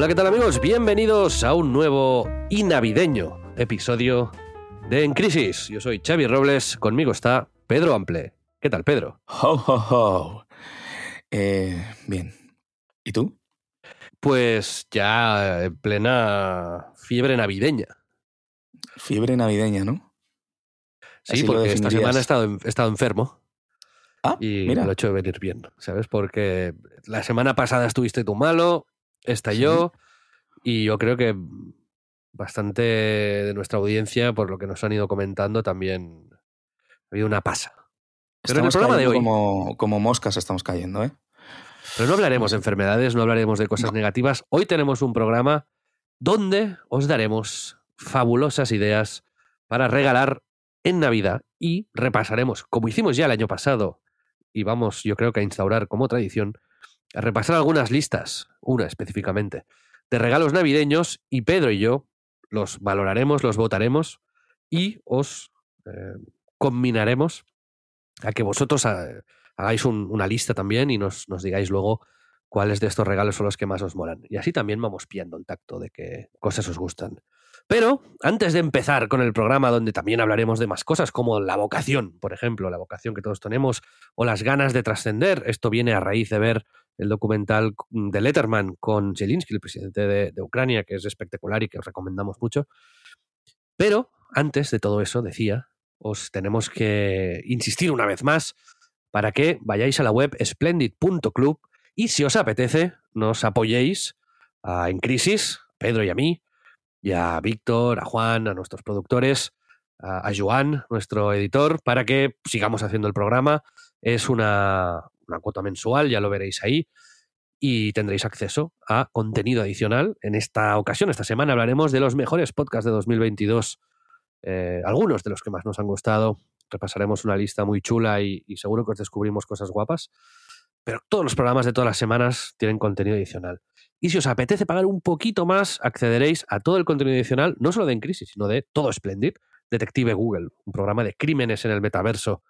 Hola, ¿qué tal amigos? Bienvenidos a un nuevo y navideño episodio de En Crisis. Yo soy Xavi Robles, conmigo está Pedro Ample. ¿Qué tal, Pedro? Ho, ho, ho. Eh, bien. ¿Y tú? Pues ya en plena fiebre navideña. Fiebre navideña, ¿no? Sí, Así porque esta semana he estado, he estado enfermo Ah, y mira. me lo he hecho venir bien, ¿sabes? Porque la semana pasada estuviste tú malo, esta yo, y yo creo que bastante de nuestra audiencia, por lo que nos han ido comentando, también ha habido una pasa. Pero en el programa de hoy- Como, como moscas estamos cayendo, ¿eh? Pero no hablaremos de enfermedades, no hablaremos de cosas No. negativas. Hoy tenemos un programa donde os daremos fabulosas ideas para regalar en Navidad y repasaremos, como hicimos ya el año pasado, y vamos yo creo que a instaurar como tradición, a repasar algunas listas, una específicamente, de regalos navideños y Pedro y yo los valoraremos, los votaremos y os eh, combinaremos a que vosotros eh, hagáis un- una lista también y nos, nos digáis luego cuáles de estos regalos son los que más os molan. Y así también vamos pillando el tacto de qué cosas os gustan. Pero antes de empezar con el programa donde también hablaremos de más cosas como la vocación, por ejemplo, la vocación que todos tenemos, o las ganas de trascender, esto viene a raíz de ver el documental de Letterman con Zelensky, el presidente de, Ucrania, que es espectacular y que os recomendamos mucho. Pero antes de todo eso, decía, os tenemos que insistir una vez más para que vayáis a la web splendid.club y si os apetece, nos apoyéis En Crisis, Pedro y a mí, y a Víctor, a Juan, a nuestros productores, a, a Joan, nuestro editor, para que sigamos haciendo el programa. Es una, una cuota mensual, ya lo veréis ahí, y tendréis acceso a contenido adicional. En esta ocasión, esta semana, hablaremos de los mejores podcasts de 2022, eh, algunos de los que más nos han gustado. Repasaremos una lista muy chula y, y seguro que os descubrimos cosas guapas. Pero todos los programas de todas las semanas tienen contenido adicional. Y si os apetece pagar un poquito más, accederéis a todo el contenido adicional, no solo de En Crisis, sino de Todo Splendid, Detective Google, un programa de crímenes en el metaverso,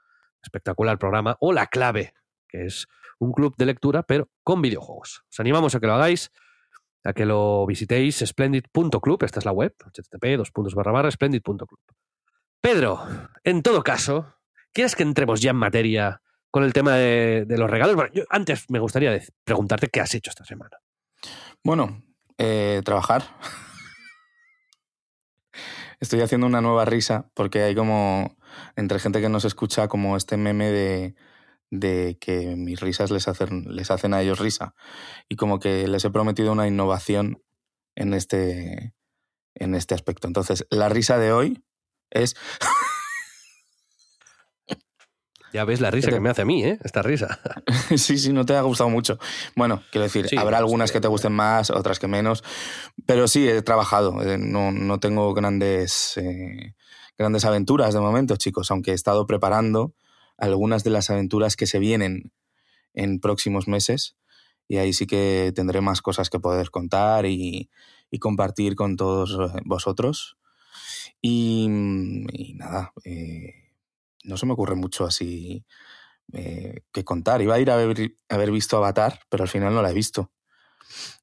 espectacular programa, o La Clave, que es un club de lectura, pero con videojuegos. Os animamos a que lo hagáis, a que lo visitéis, splendid.club, esta es la web, http dos splendid.club. Pedro, en todo caso, ¿quieres que entremos ya en materia con el tema de, los regalos? Bueno, yo antes me gustaría preguntarte qué has hecho esta semana. Bueno, eh, trabajar. Estoy haciendo una nueva risa porque hay como, entre gente que nos escucha, como este meme de, de que mis risas les hacen, les hacen a ellos risa. Y como que les he prometido una innovación en este, en este aspecto. Entonces, la risa de hoy es Ya ves la risa que me hace a mí, ¿eh? Esta risa. sí, sí, no te ha gustado mucho. Bueno, quiero decir, Sí, habrá algunas que te gusten más, otras que menos, pero sí, he trabajado. eh, No, no tengo grandes, eh, grandes aventuras de momento, chicos, aunque he estado preparando algunas de las aventuras que se vienen en próximos meses y ahí sí que tendré más cosas que poder contar y, y compartir con todos eh, vosotros. Y, y nada, eh, no se me ocurre mucho así eh, que contar. Iba a ir a haber, a haber visto Avatar, pero al final no la he visto.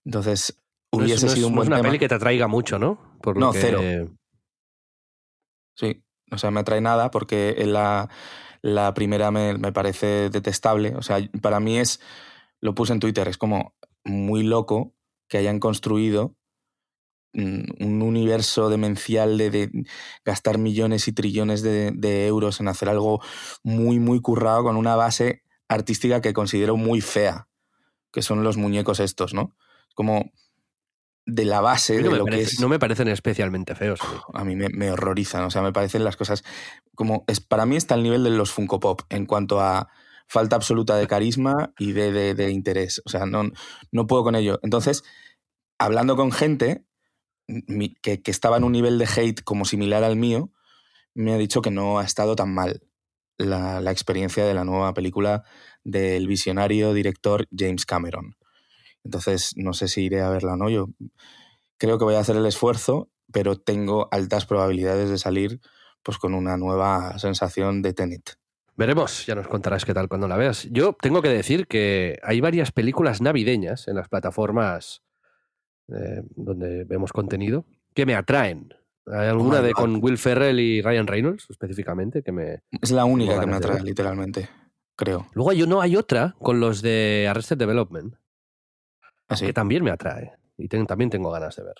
Entonces, hubiese no es- sido un no es buen una tema. peli que te atraiga mucho, ¿no? Por No, que- cero. Sí, o sea, me atrae nada porque en la, la primera me, me parece detestable. O sea, para mí es, lo puse en Twitter, es como muy loco que hayan construido un universo demencial de, de gastar millones y trillones de, de euros en hacer algo muy, muy currado con una base artística que considero muy fea, que son los muñecos estos, ¿no? Como de la base no de me lo que es. no me parecen especialmente feos. a mí. A mí me, me horrorizan, o sea, me parecen las cosas como es para mí está al nivel de los Funko Pop en cuanto a falta absoluta de carisma y de, de- de interés, o sea, no, no puedo con ello. Entonces, hablando con gente que, estaba en un nivel de hate como similar al mío, me ha dicho que no ha estado tan mal la, la experiencia de la nueva película del visionario director James Cameron. Entonces, no sé si iré a verla o no. Yo creo que voy a hacer el esfuerzo, pero tengo altas probabilidades de salir pues con una nueva sensación de Tenet. Veremos, ya nos contarás qué tal cuando la veas. Yo tengo que decir que hay varias películas navideñas en las plataformas eh, donde vemos contenido que me atraen. Hay alguna de con Will Ferrell y Ryan Reynolds específicamente que me... Es la única que me atrae, literalmente, creo. Luego hay, no, hay otra con los de Arrested Development Así. que también me atrae y ten- también tengo ganas de ver.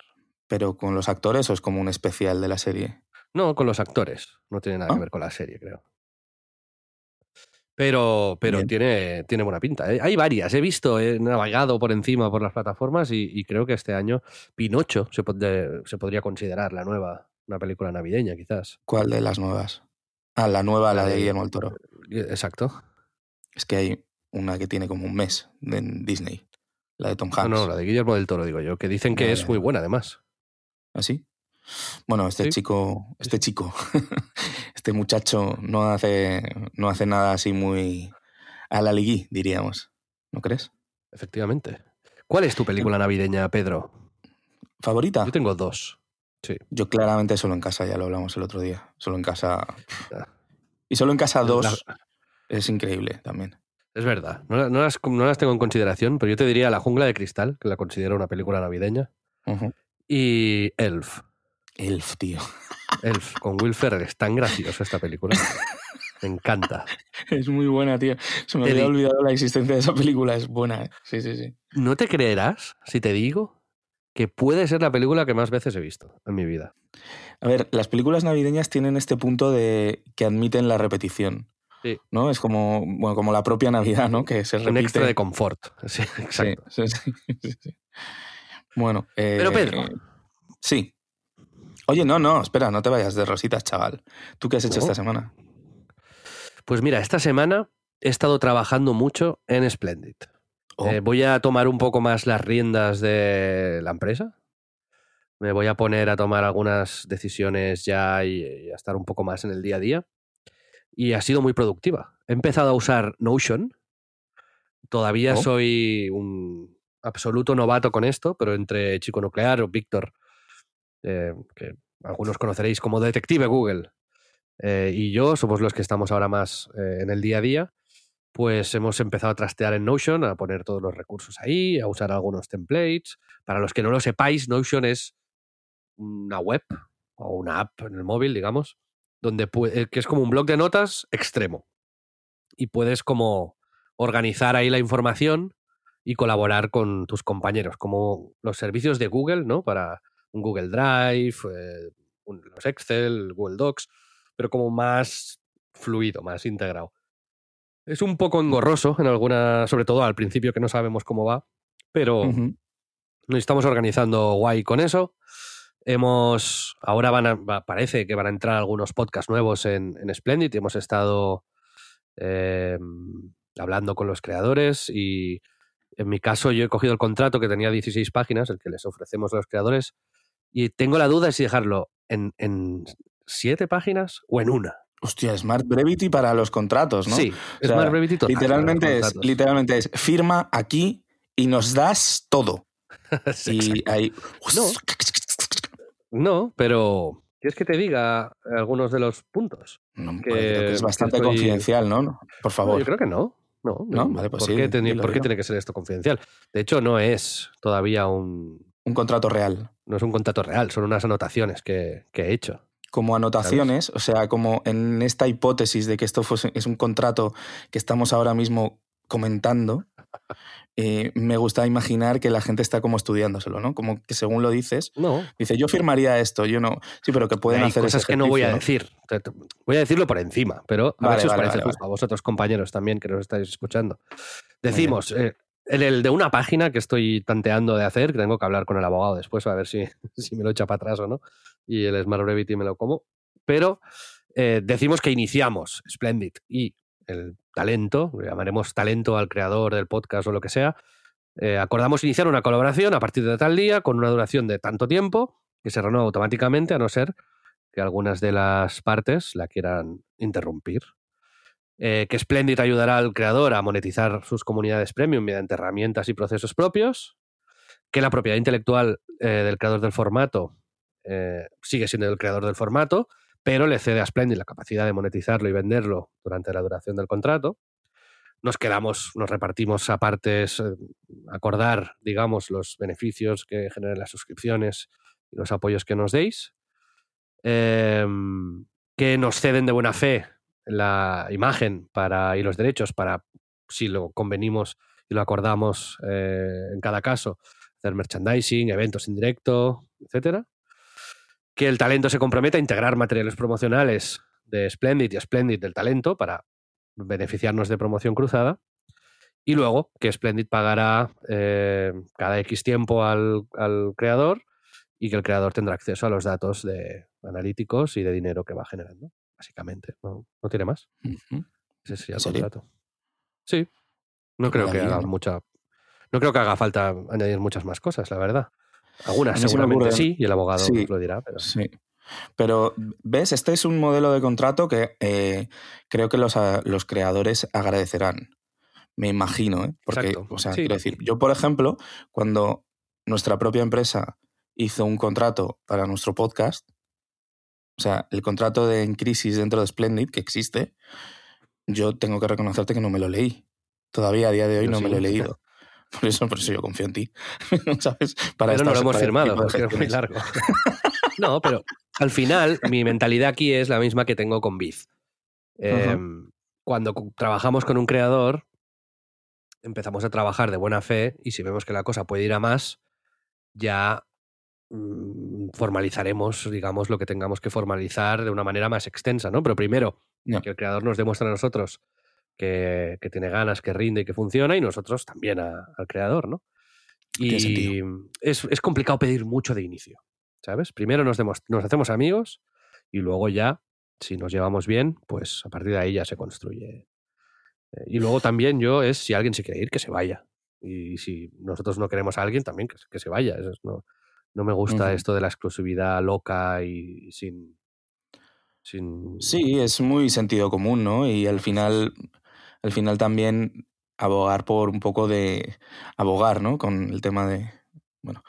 Pero con los actores o es como un especial de la serie. No, con los actores. No tiene nada Ah. que ver con la serie, creo. Pero, pero Bien. tiene, tiene buena pinta. ¿eh? Hay varias. He visto, he navegado por encima por las plataformas y, y creo que este año Pinocho se, pod- se podría considerar la nueva, una película navideña, quizás. ¿Cuál de las nuevas? Ah, la nueva, la La de de- Guillermo del Toro. Eh, Exacto. Es que hay una que tiene como un mes en Disney. La de Tom No, Hanks. no, la de Guillermo del Toro, digo yo, que dicen que es muy buena, además. ¿Así? Bueno, este Sí. chico, este chico, este muchacho no hace, no hace nada así muy a la ligui, diríamos. ¿No crees? Efectivamente. ¿Cuál es tu película navideña, Pedro? ¿Favorita? Yo tengo dos. Sí. Yo claramente solo en casa, ya lo hablamos el otro día. Solo en casa. Ya. Y solo en casa dos La- es increíble también. Es verdad, no, la- no las, no las tengo en consideración, pero yo te diría La Jungla de Cristal, que la considero una película navideña, y Elf. Elf, tío. Elf, con Will Ferrell. Es tan graciosa esta película. Me encanta. Es muy buena, tío. Se me Te había di- olvidado la existencia de esa película. Es buena, ¿eh? Sí, sí, sí. No te creerás si te digo que puede ser la película que más veces he visto en mi vida. A ver, las películas navideñas tienen este punto de que admiten la repetición. Sí. ¿No? Es como, bueno, como la propia Navidad, ¿no? Que se repite. Un extra de confort. Sí, exacto. Sí, sí, sí, sí, sí. Bueno. eh, Pero Pedro. Sí. Oye, no, no, espera, no te vayas de rositas, chaval. ¿Tú qué has hecho No. esta semana? Pues mira, esta semana he estado trabajando mucho en Splendid. Oh, Eh, voy a tomar un poco más las riendas de la empresa. Me voy a poner a tomar algunas decisiones ya y, y a estar un poco más en el día a día. Y ha sido muy productiva. He empezado a usar Notion. Todavía Oh. soy un absoluto novato con esto, pero entre Chico Nuclear o Víctor, eh, que algunos conoceréis como Detective Google, eh, y yo somos los que estamos ahora más eh, en el día a día, pues hemos empezado a trastear en Notion, a poner todos los recursos ahí, a usar algunos templates. Para los que no lo sepáis, Notion es una web o una app en el móvil, digamos, donde que es como un blog de notas extremo. Y puedes como organizar ahí la información y colaborar con tus compañeros, como los servicios de Google, ¿no? Para un Google Drive, eh, un- los Excel, Google Docs, pero como más fluido, más integrado. Es un poco engorroso en alguna, sobre todo al principio que no sabemos cómo va, pero nos estamos organizando guay con eso. Hemos, ahora van a, parece que van a entrar algunos podcasts nuevos en, en Splendid. y Hemos estado eh, hablando con los creadores y en mi caso yo he cogido el contrato que tenía 16 páginas, el que les ofrecemos a los creadores, y tengo la duda de si dejarlo en, en siete páginas o en una. Hostia, Smart Brevity para los contratos, ¿no? Sí, es sea, más brevity total Literalmente es, literalmente es firma aquí y nos das todo. Sí, y ahí. No. No, pero ¿quieres que te diga algunos de los puntos? No, que- vale, creo que es que bastante estoy- confidencial, ¿no? No, Por No, favor. yo creo que no. No, No, vale, pues ¿Por, sí, qué, por qué tiene que ser esto confidencial? De hecho, no es todavía un. Un contrato real. No es un contrato real, son unas anotaciones que, que he hecho. Como anotaciones, o sea, como en esta hipótesis de que esto fuese, es un contrato que estamos ahora mismo comentando, eh, me gusta imaginar que la gente está como estudiándoselo, ¿no? Como que según lo dices, No, dice, yo firmaría esto, yo no. Sí, pero que pueden hay hacer cosas que no voy a decir. Voy a decirlo por encima, pero a Vale, ver si os parece vale, justo a vosotros, compañeros, también que nos estáis escuchando. Decimos, eh, El de una página que estoy tanteando de hacer, que tengo que hablar con el abogado después a ver si, me lo echa para atrás o no, y el Smart Brevity me lo como. Pero eh, decimos que iniciamos Splendid y el talento, llamaremos talento al creador del podcast o lo que sea, eh, acordamos iniciar una colaboración a partir de tal día con una duración de tanto tiempo que se renueva automáticamente a no ser que algunas de las partes la quieran interrumpir. Eh, que Splendid ayudará al creador a monetizar sus comunidades premium mediante herramientas y procesos propios, que la propiedad intelectual eh, del creador del formato eh, sigue siendo el creador del formato, pero le cede a Splendid la capacidad de monetizarlo y venderlo durante la duración del contrato. Nos quedamos, nos repartimos a partes, acordar, digamos, los beneficios que generen las suscripciones y los apoyos que nos deis, que nos ceden de buena fe la imagen para, y los derechos para, si lo convenimos y lo acordamos eh, en cada caso, hacer merchandising, eventos en directo, etcétera. Que el talento se comprometa a integrar materiales promocionales de Splendid y Splendid del talento para beneficiarnos de promoción cruzada. Y luego que Splendid pagará eh, cada X tiempo al, al, creador y que el creador tendrá acceso a los datos de analíticos y de dinero que va generando básicamente. No, no tiene más. Ese sería el contrato. Sí. No creo que haga mucha. No creo que haga falta añadir muchas más cosas, la verdad. Algunas seguramente sí, y el abogado lo dirá. Pero... Sí. Pero, ¿ves? Este es un modelo de contrato que eh, creo que los, los, creadores agradecerán. Me imagino, ¿eh? Porque, o sea, quiero decir, yo, por ejemplo, cuando nuestra propia empresa hizo un contrato para nuestro podcast, o sea, el contrato de En Crisis dentro de Splendid, que existe, yo tengo que reconocerte que no me lo leí. Todavía a día de hoy no me lo he leído. Por eso, por eso yo confío en ti. ¿Sabes? Para pero no lo hemos firmado, porque es muy largo. no, pero al final mi mentalidad aquí es la misma que tengo con Biz. Em, cuando trabajamos con un creador, empezamos a trabajar de buena fe y si vemos que la cosa puede ir a más, ya formalizaremos, digamos, lo que tengamos que formalizar de una manera más extensa, ¿no? Pero primero, que el creador nos demuestre a nosotros que, tiene ganas, que rinde y que funciona, y nosotros también al creador, ¿no? Y es, es, complicado pedir mucho de inicio, ¿sabes? Primero nos, nos hacemos amigos y luego ya, si nos llevamos bien, pues a partir de ahí ya se construye. Eh, y luego también yo es, si alguien se quiere ir, que se vaya. Y si nosotros no queremos a alguien, también que, que se vaya. Eso no, no me gusta esto de la exclusividad loca y sin, sin... Sí, es muy sentido común, ¿no? Y al final, al final también abogar por un poco de... abogar, ¿no? Con el tema de... Bueno,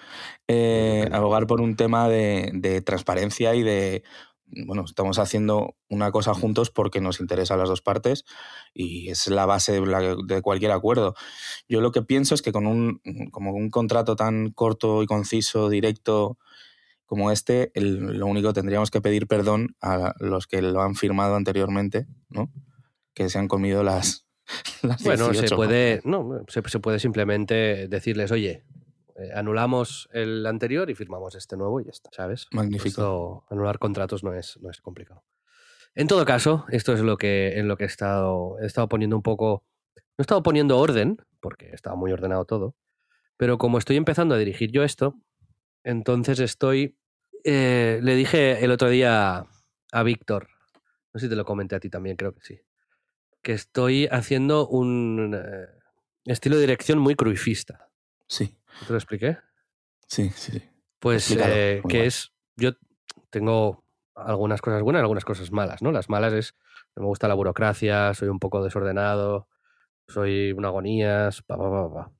eh, abogar por un tema de, de transparencia y de bueno, estamos haciendo una cosa juntos porque nos interesa a las dos partes y es la base de, cualquier acuerdo. Yo lo que pienso es que con un, como un contrato tan corto y conciso, directo como este, lo único tendríamos que pedir perdón a los que lo han firmado anteriormente, ¿no? Que se han comido las... bueno, se puede, no, se puede simplemente decirles, oye, eh, anulamos el anterior y firmamos este nuevo y ya está, ¿sabes? Magnífico. anular contratos no es, no es complicado. En todo caso, esto es lo que, en lo que he estado, he estado poniendo un poco. No he estado poniendo orden, porque estaba muy ordenado todo, pero como estoy empezando a dirigir yo esto, entonces estoy. Eh, le dije el otro día a Víctor, no sé si te lo comenté a ti también, creo que sí, que estoy haciendo un eh, estilo de dirección muy cruifista. Sí. ¿Te lo expliqué? Sí, sí. Pues eh, que es, yo tengo algunas cosas buenas y algunas cosas malas, ¿no? Las malas es, no me gusta la burocracia, soy un poco desordenado, soy un agonías, pa, pa, pa, pa.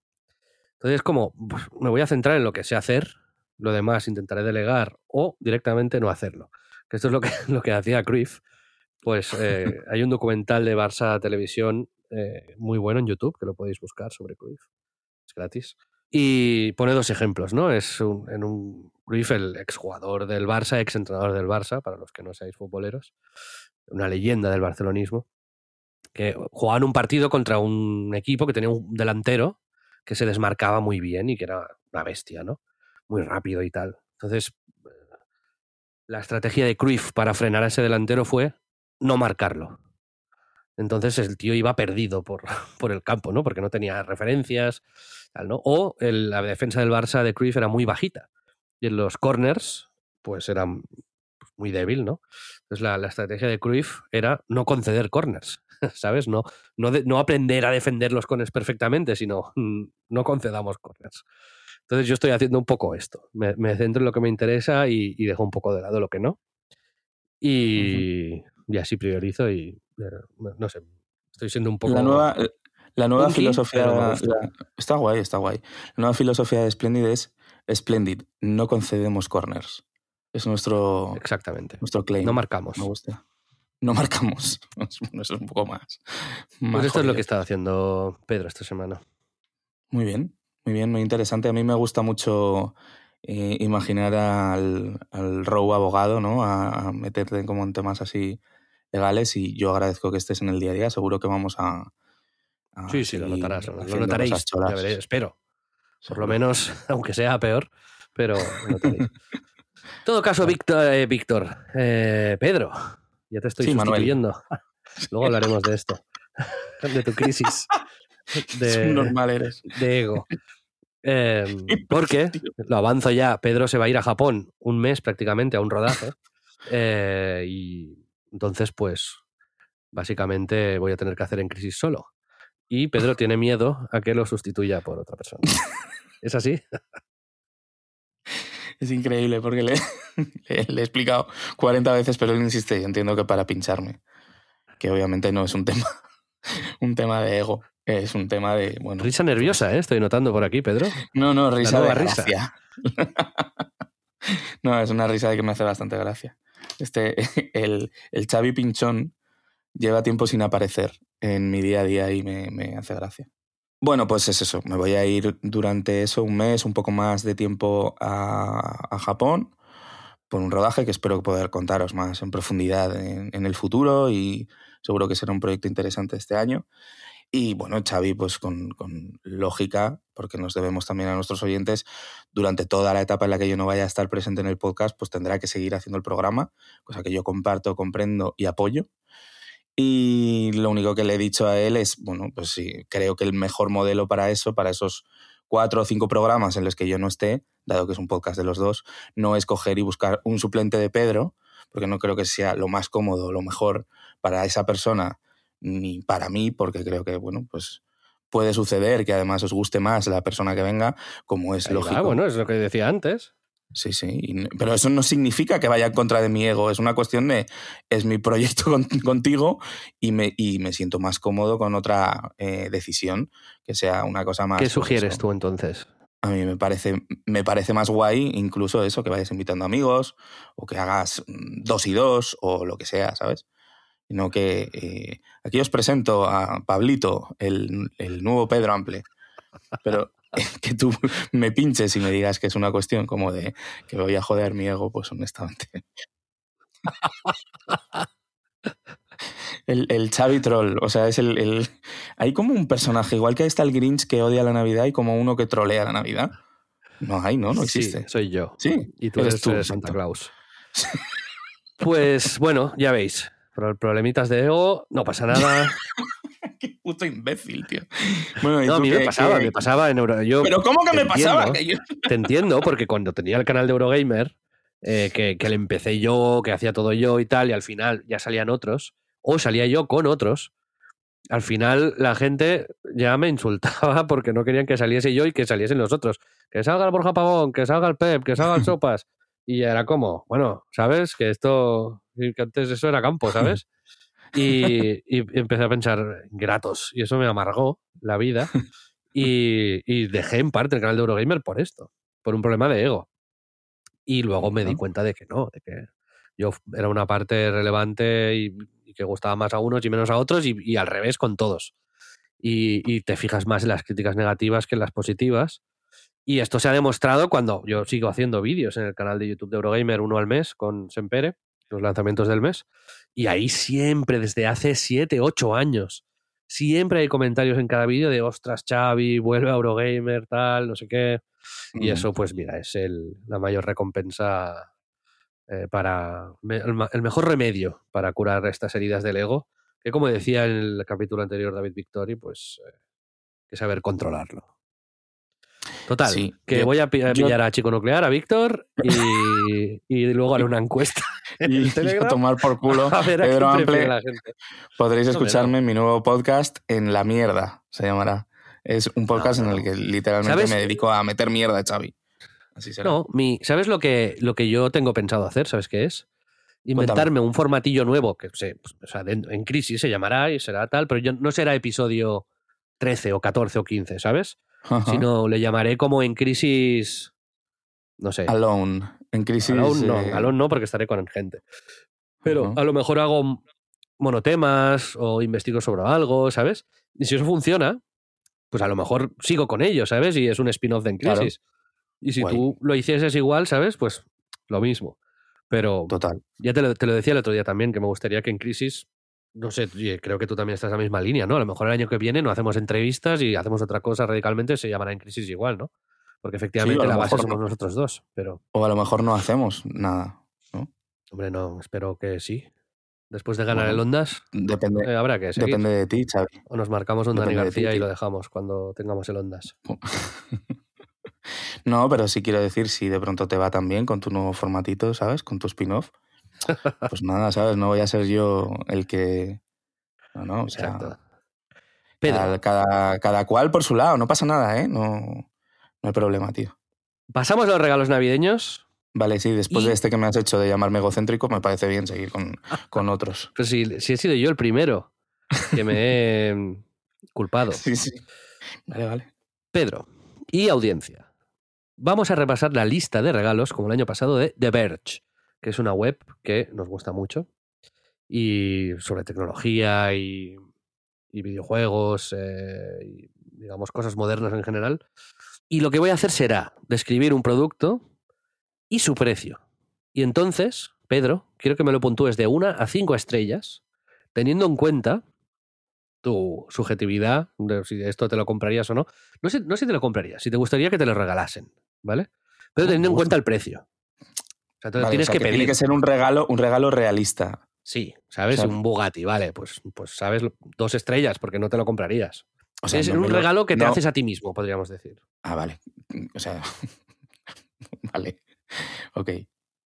Entonces, como pues, me voy a centrar en lo que sé hacer, lo demás intentaré delegar o directamente no hacerlo. Que esto es lo que, lo que hacía Cruyff. Pues eh, hay un documental de Barça Televisión eh, muy bueno en YouTube, que lo podéis buscar sobre Cruyff. Es gratis. Y pone dos ejemplos, ¿no? Es en un Cruyff, el exjugador del Barça, exentrenador del Barça, para los que no seáis futboleros, una leyenda del barcelonismo, que jugaba en un partido contra un equipo que tenía un delantero que se desmarcaba muy bien y que era una bestia, ¿no? Muy rápido y tal. Entonces, la estrategia de Cruyff para frenar a ese delantero fue no marcarlo. Entonces el tío iba perdido por, por el campo, ¿no? Porque no tenía referencias, tal, ¿no? O el- la defensa del Barça de Cruyff era muy bajita. Y en los corners, pues era muy débil, ¿no? Entonces la, la estrategia de Cruyff era no conceder corners, ¿sabes? No, no, de- no aprender a defender los corners perfectamente, sino mm, no concedamos corners. Entonces yo estoy haciendo un poco esto. Me, me centro en lo que me interesa y, y dejo un poco de lado lo que no. Y, y así priorizo y eh, no sé, estoy siendo un poco... La nueva, la nueva punky, filosofía. la- está guay, está guay. La nueva filosofía de Splendid es Splendid, no concedemos corners. Es nuestro, Exactamente. nuestro claim. No marcamos. Me gusta. No marcamos. Eso es un poco más. más Pues esto es lo que está haciendo Pedro esta semana. Muy bien, muy bien, muy interesante. A mí me gusta mucho eh, imaginar al, al Row abogado, ¿no? A, a meterte como en temas así legales y yo agradezco que estés en el día a día. Seguro que vamos a. a Sí, sí, lo notarás. Lo notaréis. ya espero. Por lo menos, aunque sea peor, pero lo notaréis. En todo caso, Víctor, eh, Víctor eh, Pedro, ya te estoy Sí, Manuel. sustituyendo. Luego hablaremos de esto, de tu crisis de, normal eres. de ego. Eh, porque, lo avanzo ya, Pedro se va a ir a Japón un mes prácticamente a un rodaje. eh, y entonces, pues, básicamente voy a tener que hacer en crisis solo. Y Pedro tiene miedo a que lo sustituya por otra persona. ¿Es así? Es increíble porque le, le- le he explicado 40 veces, pero él insiste y entiendo que para pincharme. Que obviamente no es un tema, un tema de ego, es un tema de. Bueno, Risa nerviosa, ¿eh? Estoy notando por aquí, Pedro. No, no, risa de risa. gracia. no, es una risa de que me hace bastante gracia. Este, el, el Xavi Pinchón lleva tiempo sin aparecer en mi día a día y me, hace gracia. Bueno, pues es eso. Me voy a ir durante eso un mes, un poco más de tiempo a, Japón por un rodaje que espero poder contaros más en profundidad en, el futuro y seguro que será un proyecto interesante este año. Y bueno, Xavi, pues con lógica, porque nos debemos también a nuestros oyentes, durante toda la etapa en la que yo no vaya a estar presente en el podcast, pues tendrá que seguir haciendo el programa, cosa que yo comparto, comprendo y apoyo. Y lo único que le he dicho a él es, bueno, pues sí, creo que el mejor modelo para eso, para esos cuatro o cinco programas en los que yo no esté, dado que es un podcast de los dos, no es coger y buscar un suplente de Pedro, porque no creo que sea lo más cómodo, lo mejor para esa persona, ni para mí, porque creo que, bueno, pues puede suceder que además os guste más la persona que venga, como es Ahí lógico. bueno, es lo que decía antes. Sí, sí. Pero eso no significa que vaya en contra de mi ego. Es una cuestión de. Es mi proyecto con- contigo y me, y me siento más cómodo con otra eh, decisión que sea una cosa más. ¿Qué pues, sugieres tú entonces? A mí me parece, me parece más guay incluso eso, que vayas invitando amigos o que hagas mm, dos y dos o lo que sea, ¿sabes? No que. eh, aquí os presento a Pablito, el, el nuevo Pedro Ample. Pero que tú me pinches y me digas que es una cuestión como de que voy a joder mi ego, pues honestamente. El, el Xavi Troll, o sea, es el, el- Hay como un personaje, igual que está el Grinch que odia la Navidad y como uno que trolea la Navidad. No hay, ¿no? No Sí, existe. soy yo. Sí, Y tú eres eres, tú, Santa. Claus. Pues bueno, ya veis. Pro- Problemitas de ego, no pasa nada. Qué puto imbécil, tío. Bueno, ¿y No, a mí me pasaba, qué- me pasaba en Euro. Yo Pero ¿cómo que me pasaba? Que yo- te entiendo, porque cuando tenía el canal de Eurogamer, eh, que, que le empecé yo, que hacía todo yo y tal, y al final ya salían otros, o salía yo con otros, al final la gente ya me insultaba porque no querían que saliese yo y que saliesen los otros. Que salga el Borja Pavón, que salga el Pep, que salga el Sopas. Y era como, bueno, ¿sabes? Que esto, que antes eso era campo, ¿sabes? Y, y empecé a pensar, gratos. Y eso me amargó la vida. Y, y dejé en parte el canal de Eurogamer por esto, por un problema de ego. Y luego me di cuenta de que no, de que yo era una parte relevante y, y que gustaba más a unos y menos a otros y, al revés con todos. Y, y te fijas más en las críticas negativas que en las positivas. Y esto se ha demostrado cuando yo sigo haciendo vídeos en el canal de YouTube de Eurogamer uno al mes con Sempere, los lanzamientos del mes. Y ahí siempre, desde hace 7, 8 años, siempre hay comentarios en cada vídeo de ostras, Xavi, vuelve a Eurogamer, tal, no sé qué. Y Mm. eso, pues mira, es el, la mayor recompensa eh, para. me- el, mejor remedio para curar estas heridas del ego que como decía en el capítulo anterior David Victori, pues eh, que saber controlarlo. Total, Sí, que yo- voy a yo- pillar a Chico Nuclear, a Víctor, y, y luego haré una encuesta en Y a tomar por culo. A ver Pedro Ample, la gente. podréis escucharme en mi nuevo podcast en La Mierda, se llamará. Es un podcast No, no. en el que literalmente ¿Sabes? me dedico a meter mierda, Xavi. Así será. No, mi, ¿sabes lo que, lo que yo tengo pensado hacer? ¿Sabes qué es? Inventarme un formatillo nuevo que se, o sea, de- en crisis se llamará y será tal, pero yo, no será episodio 13 o 14 o 15, ¿sabes? Ajá. Sino le llamaré como en crisis. No sé. Alone. En crisis. Alone no, eh, Alone no, porque estaré con gente. Pero a lo mejor hago monotemas o investigo sobre algo, ¿sabes? Y si eso funciona, pues a lo mejor sigo con ello, ¿sabes? Y es un spin-off de En Claro. Crisis. Y si Guay. tú lo hicieses igual, ¿sabes? Pues lo mismo. Pero Total. ya te lo, te lo decía el otro día también, que me gustaría que en Crisis, no sé, creo que tú también estás en la misma línea, ¿no? A lo mejor el año que viene no hacemos entrevistas y hacemos otra cosa radicalmente, se llamará En Crisis igual, ¿no? Porque efectivamente lo la base somos no. nosotros dos, pero... O a lo mejor no hacemos nada. Hombre, no, espero que sí. Después de ganar Bueno, el Ondas, Depende, eh, habrá que seguir. depende de ti, Xavi. O nos marcamos un Dani ti, García y lo dejamos cuando tengamos el Ondas. No, pero sí quiero decir, si de pronto te va tan bien con tu nuevo formatito, ¿sabes? Con tu spin-off. Pues nada, ¿sabes? No voy a ser yo el que. No, no, o sea. Exacto. Pedro, Cada, cada, cada cual por su lado, no pasa nada, ¿eh? No, no hay problema, tío. pasamos a los regalos navideños. Vale, sí, después Y- de este que me has hecho de llamarme egocéntrico, me parece bien seguir con, con otros. Pero si, si he sido yo el primero que me he culpado. Sí, sí. Vale, vale. Pedro y audiencia. Vamos a repasar la lista de regalos, como el año pasado, de The Verge, que es una web que nos gusta mucho. Y sobre tecnología y, y videojuegos, eh, y digamos cosas modernas en general. Y lo que voy a hacer será describir un producto y su precio. Y entonces, Pedro, quiero que me lo puntúes de una a cinco estrellas, teniendo en cuenta tu subjetividad, de si esto te lo comprarías o no. No sé, no sé si te lo comprarías, si te gustaría que te lo regalasen, ¿vale? Pero teniendo en cuenta el precio. O sea, Vale, tienes o sea, que, que pedir. tiene que ser un regalo, un regalo realista. Sí, ¿sabes? O sea- un Bugatti, vale, pues, pues sabes, dos estrellas, porque no te lo comprarías. O sea, es no un lo- regalo que te no- haces a ti mismo, podríamos decir. Ah, vale. O sea. vale. Ok,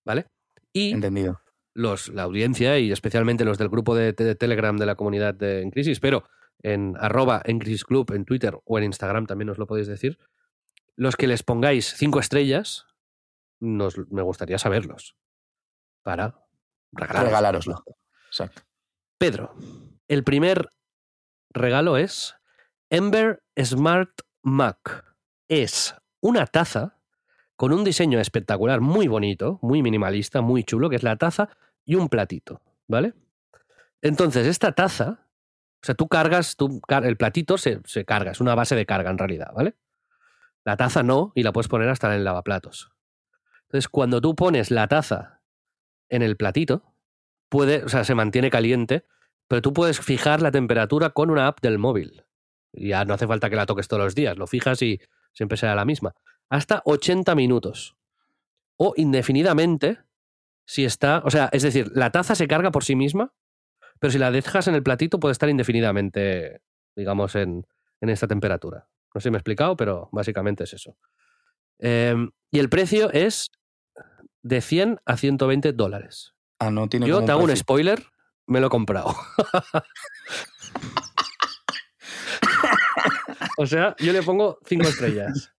¿Vale? Y entendido. los, la audiencia y especialmente los del grupo de, de Telegram de la comunidad de En Crisis, pero en arroba en Crisis Club, en Twitter o en Instagram también os lo podéis decir, los que les pongáis cinco estrellas, nos, me gustaría saberlos para regalar. Regalároslo. Exacto. Pedro, el primer regalo es Ember Smart Mac. Es una taza con un diseño espectacular, muy bonito, muy minimalista, muy chulo, que es la taza y un platito, ¿vale? Entonces, esta taza, o sea, tú cargas, tú, el platito se, se carga, es una base de carga en realidad, ¿vale? La taza no, y la puedes poner hasta en el lavaplatos. Entonces, cuando tú pones la taza en el platito, se mantiene caliente, pero tú puedes fijar la temperatura con una app del móvil. Ya no hace falta que la toques todos los días, lo fijas y siempre será la misma. Hasta 80 minutos. O indefinidamente, si está. O sea, es decir, la taza se carga por sí misma, pero si la dejas en el platito puede estar indefinidamente, digamos, en, en esta temperatura. No sé si me he explicado, pero básicamente es eso. Em, y el precio es de 100 a 120 dólares. Ah, no tiene Yo te hago un spoiler, me lo he comprado. o sea, yo le pongo cinco estrellas.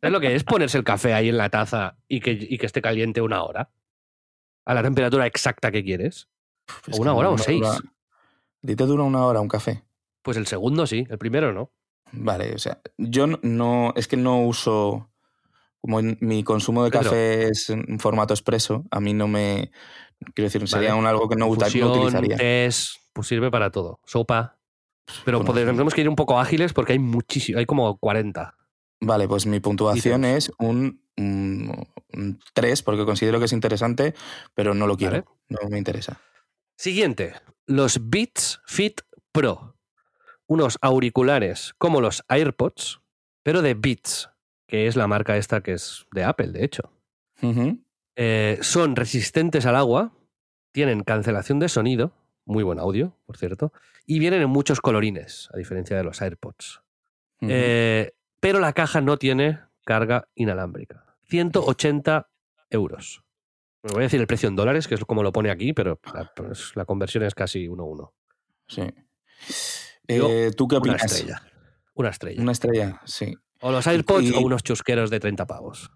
¿Sabes lo que es ponerse el café ahí en la taza y que, y que esté caliente una hora? A la temperatura exacta que quieres. Es o una hora o seis. dura- ¿A ti te dura una hora un café? Pues el segundo sí, el primero no. Vale, o sea, yo no- es que no uso, como en- mi consumo de Pedro. café es en formato expreso, a mí no me, quiero decir, sería Vale. un algo que no, uta- no utilizaría. tés, pues sirve para todo. Sopa. Pero Bueno, tenemos que ir un poco ágiles porque hay muchísimo, hay como 40. Vale, pues mi puntuación es un, un, 3 porque considero que es interesante, pero no lo quiero, Vale. no me interesa. Siguiente, los Beats Fit Pro. Unos auriculares como los AirPods, pero de Beats, que es la marca esta que es de Apple, de hecho. Eh, son resistentes al agua, tienen cancelación de sonido, muy buen audio, por cierto, y vienen en muchos colorines, a diferencia de los AirPods. Eh, pero la caja no tiene carga inalámbrica. 180 euros. Me voy a decir el precio en dólares, que es como lo pone aquí, pero la, pues, la conversión es casi 1-1. Sí. Eh, ¿Tú qué opinas? Una estrella. Una estrella. Una estrella, sí. O los AirPods o unos chusqueros de 30 pavos.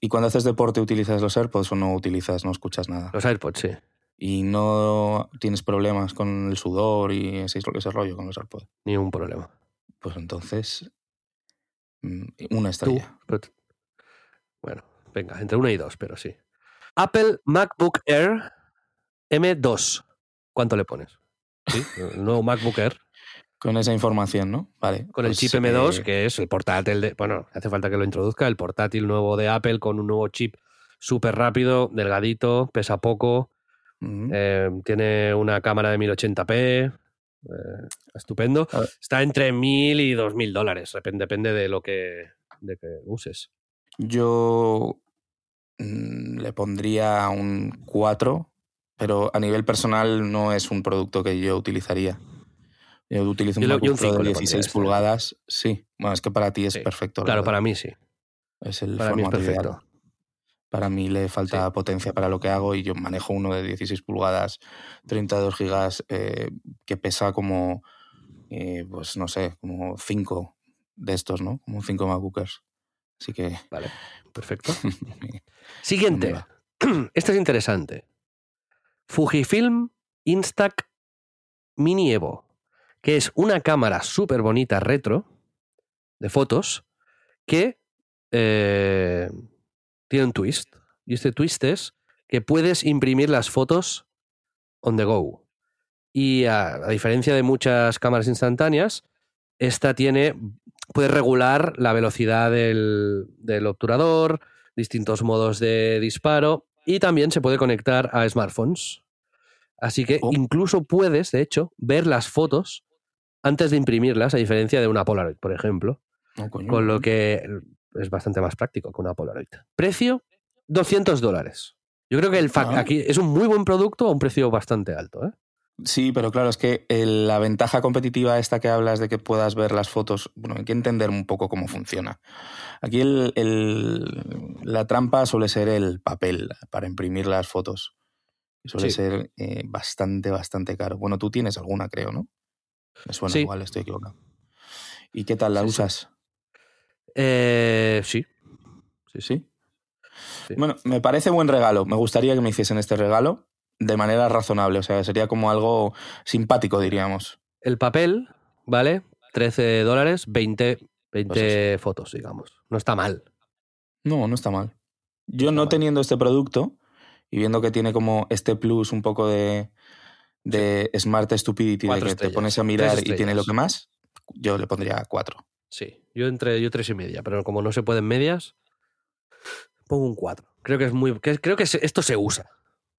¿Y cuando haces deporte utilizas los AirPods o no utilizas, no escuchas nada? Los AirPods, sí. ¿Y no tienes problemas con el sudor y ese, ese rollo con los AirPods? Ni un problema. Pues entonces, mm, una estrella. Bueno, venga, entre una y dos, pero sí. Apple MacBook Air M2. ¿Cuánto le pones? ¿Sí? El nuevo MacBook Air. Con esa información, ¿no? Vale. Con el pues, chip M2, que es el portátil de. Bueno, hace falta que lo introduzca. El portátil nuevo de Apple con un nuevo chip súper rápido, delgadito, pesa poco. Eh, tiene una cámara de 1080p. Eh, estupendo. Está entre 1000 y 2000 dólares. Depende de lo que, de que uses. Yo mm, le pondría un 4, pero a nivel personal no es un producto que yo utilizaría. Yo utilizo un MacBook Pro de 16 pulgadas. Sí, bueno, es que para ti es perfecto. Claro, para mí sí. Es el para formato perfecto. Para mí le falta potencia para lo que hago y yo manejo uno de 16 pulgadas, 32 gigas, eh, que pesa como, eh, pues no sé, como 5 de estos, ¿no? Como 5 MacBookers. Así que... Vale, perfecto. Siguiente. Este es interesante. Fujifilm Instax Mini Evo que es una cámara súper bonita retro de fotos que eh, tiene un twist. Y este twist es que puedes imprimir las fotos on the go. Y a, diferencia de muchas cámaras instantáneas, esta tiene, puede regular la velocidad del, del obturador, distintos modos de disparo y también se puede conectar a smartphones. Así que oh. incluso puedes, de hecho, ver las fotos antes de imprimirlas, a diferencia de una Polaroid, por ejemplo. Oh, con lo que es bastante más práctico que una Polaroid. Precio, 200 dólares. Yo creo que el ah. aquí es un muy buen producto a un precio bastante alto. ¿eh? Sí, pero claro, es que la ventaja competitiva esta que hablas de que puedas ver las fotos, bueno, hay que entender un poco cómo funciona. Aquí la trampa suele ser el papel para imprimir las fotos. Suele ser eh, bastante, bastante caro. Bueno, tú tienes alguna, creo, ¿no? Me suena igual, estoy equivocado. ¿Y qué tal la usas? Eh, sí. sí. Sí. Bueno, me parece buen regalo. Me gustaría que me hiciesen este regalo de manera razonable. O sea, sería como algo simpático, diríamos. El papel, ¿vale? 13 dólares, 20, 20 pues fotos, digamos. No está mal. No, no está mal. Yo no teniendo este producto y viendo que tiene como este plus un poco de, de Smart Stupidity, de que te pones a mirar y tiene lo que más, yo le pondría cuatro. Sí, yo entre yo tres y media, pero como no se pueden medias, pongo un cuatro. Creo que es muy, creo que esto se usa.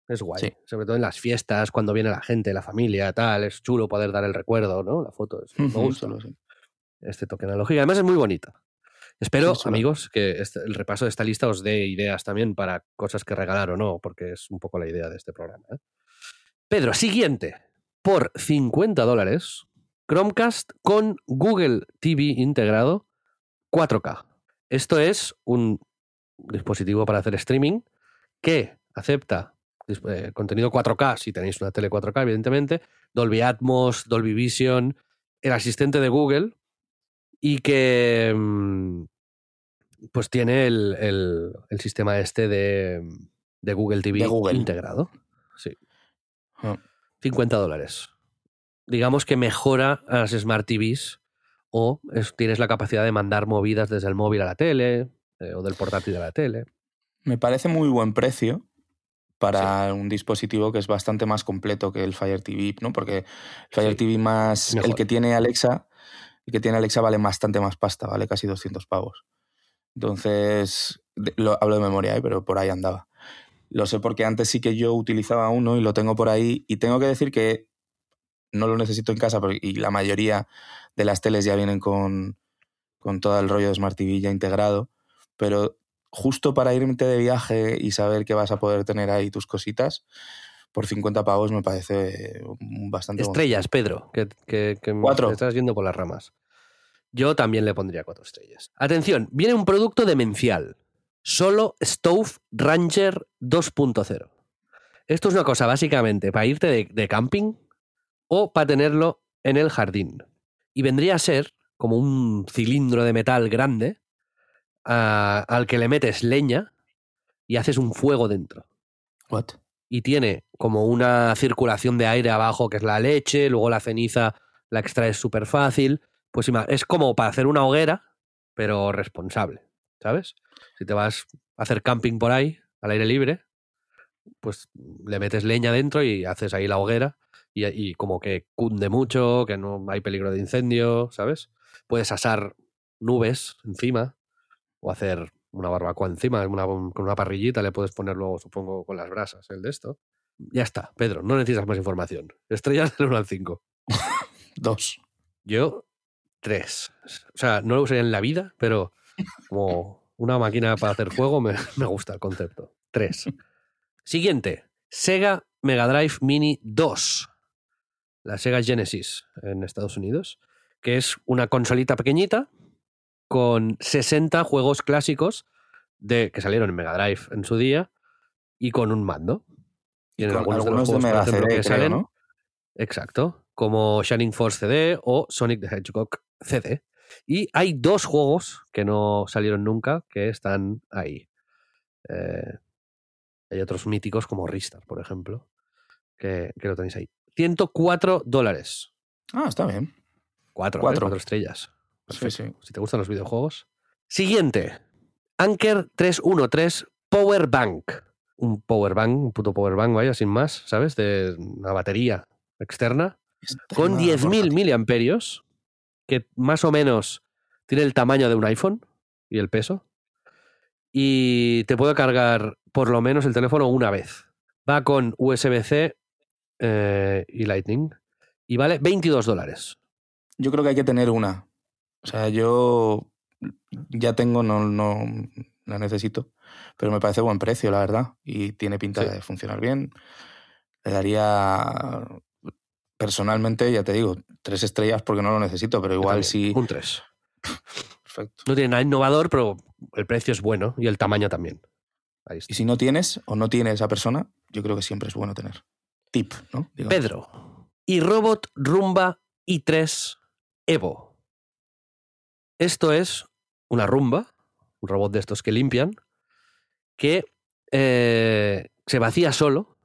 Es guay. Sobre todo en las fiestas, cuando viene la gente, la familia, tal. Es chulo poder dar el recuerdo, ¿no? La foto. me gusta. Este toque analógico. Además es muy bonito. Espero, amigos, que este, el repaso de esta lista os dé ideas también para cosas que regalar o no, porque es un poco la idea de este programa. ¿eh? Pedro, siguiente. Por 50 dólares, Chromecast con Google TV integrado 4K. Esto es un dispositivo para hacer streaming que acepta eh, contenido 4K, si tenéis una tele 4K, evidentemente, Dolby Atmos, Dolby Vision, el asistente de Google y que mm, pues tiene el, sistema este de, Google TV integrado. 50 ah. dólares. Digamos que mejora a las Smart TVs o tienes la capacidad de mandar movidas desde el móvil a la tele eh, o del portátil a la tele. Me parece muy buen precio para un dispositivo que es bastante más completo que el Fire TV, ¿no? Porque el Fire TV más el que tiene Alexa, el que tiene Alexa vale bastante más pasta, vale casi 200 pavos. Entonces, lo, hablo de memoria, ¿eh? pero por ahí andaba. Lo sé porque antes sí que yo utilizaba uno y lo tengo por ahí. Y tengo que decir que no lo necesito en casa y la mayoría de las teles ya vienen con, con todo el rollo de Smart TV ya integrado. Pero justo para irte de viaje y saber que vas a poder tener ahí tus cositas, por 50 pavos me parece bastante... Estrellas, Pedro, que, que, que Cuatro. te estás yendo por las ramas. Yo también le pondría cuatro estrellas. Atención, viene un producto demencial. Solo Stove Ranger 2.0. Esto es una cosa básicamente para irte de, de camping o para tenerlo en el jardín. Y vendría a ser como un cilindro de metal grande a- al que le metes leña y haces un fuego dentro What? y tiene como una circulación de aire abajo que es la leche, luego la ceniza la extraes súper fácil. Pues es como para hacer una hoguera, pero responsable, ¿sabes? Si te vas a hacer camping por ahí, al aire libre, pues le metes leña dentro y haces ahí la hoguera y, y como que cunde mucho, que no hay peligro de incendio, ¿sabes? Puedes asar nubes encima o hacer una barbacoa encima, una- con una parrillita le puedes poner luego, supongo, con las brasas, el de esto. Ya está, Pedro, no necesitas más información. Estrellas del 1 al 5. Dos. Yo, tres. O sea, no lo usaría en la vida, pero como una máquina para hacer fuego me, me gusta el concepto. Tres. Siguiente. Sega Mega Drive Mini 2. La Sega Genesis en Estados Unidos, que es una consolita pequeñita con 60 juegos clásicos de, que salieron en Mega Drive en su día y con un mando. Tienen Con algunos de los de juegos, por Mega ejemplo, CD, que creo, salen. ¿no? Exacto, como Shining Force CD o Sonic the Hedgehog CD. Y hay dos juegos que no salieron nunca que están ahí. Eh, hay otros míticos como Ristar, por ejemplo, que, que lo tenéis ahí. 104 dólares. Ah, está bien. Cuatro, ¿eh? Cuatro. Cuatro estrellas. Sí, Perfecto. sí. Si te gustan los videojuegos. Siguiente. Anker 313 Power Bank. Un power bank, un puto power bank, vaya, sin más, ¿sabes? De una batería externa Está con llamada 10.000 portátil. miliamperios, que más o menos tiene el tamaño de un iPhone y el peso. Y te puede cargar por lo menos el teléfono una vez. Va con USB-C eh, y Lightning. Y vale 22 dólares. Yo creo que hay que tener una. O sea, yo ya tengo, no, no la necesito, pero me parece buen precio, la verdad. Y tiene pinta Sí. de funcionar bien. Le daría, personalmente, ya te digo, tres estrellas porque no lo necesito, pero igual sí. Un 3. Perfecto. No tiene nada innovador, pero el precio es bueno y el tamaño también. Ahí está. Y si no tienes o no tiene esa persona, yo creo que siempre es bueno tener. Pedro. Y Robot Rumba i3 Evo. Esto es una rumba, un robot de estos que limpian, que eh, se vacía solo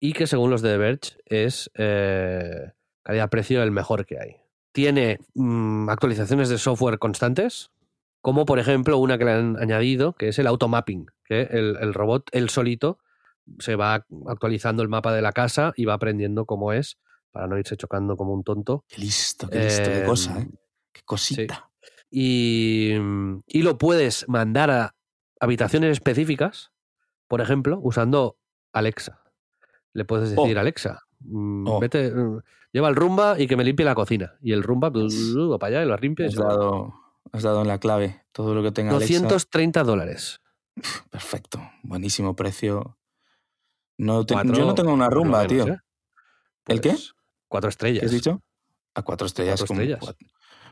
y que según los de Verge es eh, calidad-precio el mejor que hay. Tiene mm, actualizaciones de software constantes, como por ejemplo una que le han añadido, que es el automapping, que el, el robot, él solito, se va actualizando el mapa de la casa y va aprendiendo cómo es para no irse chocando como un tonto. Qué listo, qué listo, qué cosa, ¿eh? Em, Qué cosita. Y, y lo puedes mandar a habitaciones específicas, por ejemplo, usando Alexa. Le puedes Oh. decir, Alexa, mm, Oh. vete, mm, lleva el rumba y que me limpie la cocina. Y el rumba va para allá y lo limpia. y Has va. dado, has dado en la clave. Todo lo que tenga Alexa. 230 dólares. Perfecto. Buenísimo precio. No te- Cuatro, yo no tengo una por rumba, menos, tío. ¿eh? ¿El qué? Pues, Cuatro estrellas. ¿Qué has dicho? A cuatro estrellas. Cuatro estrellas. Cuatro,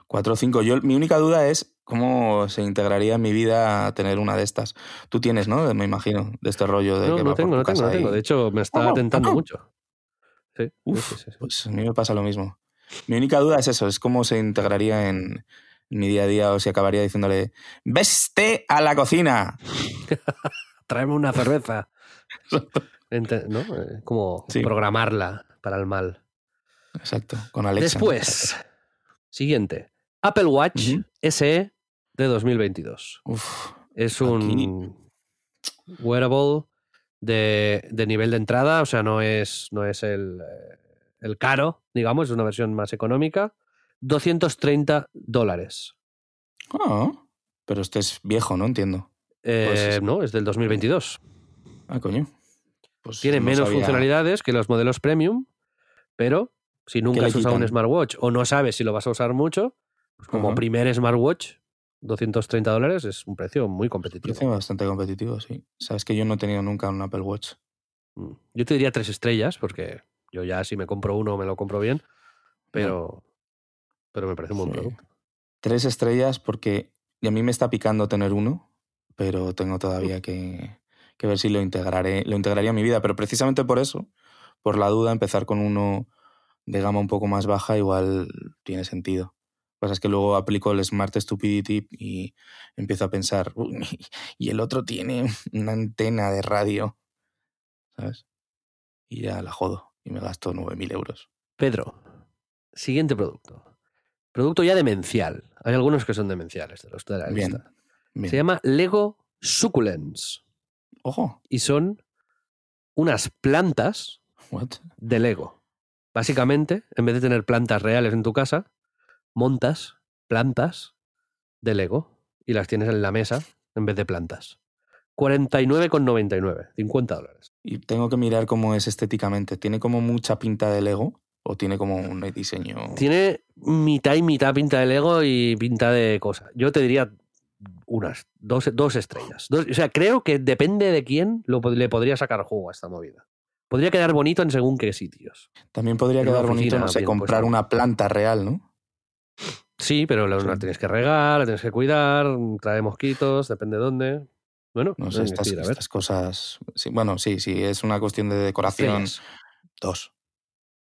cuatro o cinco. Yo, mi única duda es cómo se integraría en mi vida tener una de estas. Tú tienes, ¿no? Me imagino, de este rollo de No, que no va por tengo, tu no tengo, no tengo. De hecho, me está tentando mucho. Sí, Uf, sí, sí, sí. Pues a mí me pasa lo mismo. Mi única duda es eso, es cómo se integraría en, en mi día a día o si acabaría diciéndole, veste a la cocina. Tráeme una cerveza. Eh, Como Sí. programarla para el mal. Exacto, con Alexa. Después, siguiente. Apple Watch Ujú. SE de 2022. Uf, Es un wearable de, de nivel de entrada, o sea, no es, no es el, eh, el caro, digamos, es una versión más económica. 230 dólares. ah, pero este es viejo, ¿no? Entiendo. Eh, Pues- no, es del 2022. Ah, coño. Pues Tiene no menos sabía- funcionalidades que los modelos premium, pero si nunca has usado un smartwatch o no sabes si lo vas a usar mucho, pues como primer smartwatch, 230 dólares es un precio muy competitivo. Parece bastante competitivo, sí. Sabes que yo no he tenido nunca un Apple Watch. Mm. Yo te diría tres estrellas, porque yo ya si me compro uno me lo compro bien, pero, pero me parece un buen Sí. producto. Tres estrellas porque y a mí me está picando tener uno, pero tengo todavía que, que ver si lo integraré, lo integraría a mi vida. Pero precisamente por eso, por la duda, empezar con uno de gama un poco más baja igual tiene sentido. Lo que pasa es que luego aplico el Smart Stupidity y empiezo a pensar, "Uy, y el otro tiene una antena de radio, ¿sabes? Y ya la jodo y me gasto 9.000 euros. Pedro, siguiente producto. Producto ya demencial. Hay algunos que son demenciales de los de la Bien, lista. Bien. Se llama Lego Succulents Ojo, y son unas plantas what? de Lego. Básicamente, en vez de tener plantas reales en tu casa, montas plantas de Lego y las tienes en la mesa en vez de plantas. 49,99, 50 dólares. Y tengo que mirar cómo es estéticamente. ¿Tiene como mucha pinta de Lego o tiene como un diseño? Tiene mitad y mitad pinta de Lego y pinta de cosa. Yo te diría unas, dos, dos estrellas. Dos- o sea, creo que depende de quién lo, le podría sacar jugo a esta movida. Podría quedar bonito en según qué sitios. También podría en quedar bonito, no sé, comprar una planta real, ¿no? Sí, pero la, Sí. la tienes que regar, la tienes que cuidar, trae mosquitos, depende de dónde. Bueno, No sé, estas, decir, a ver. estas cosas. sí, bueno, sí, sí, es una cuestión de decoración. Estrellas. Dos.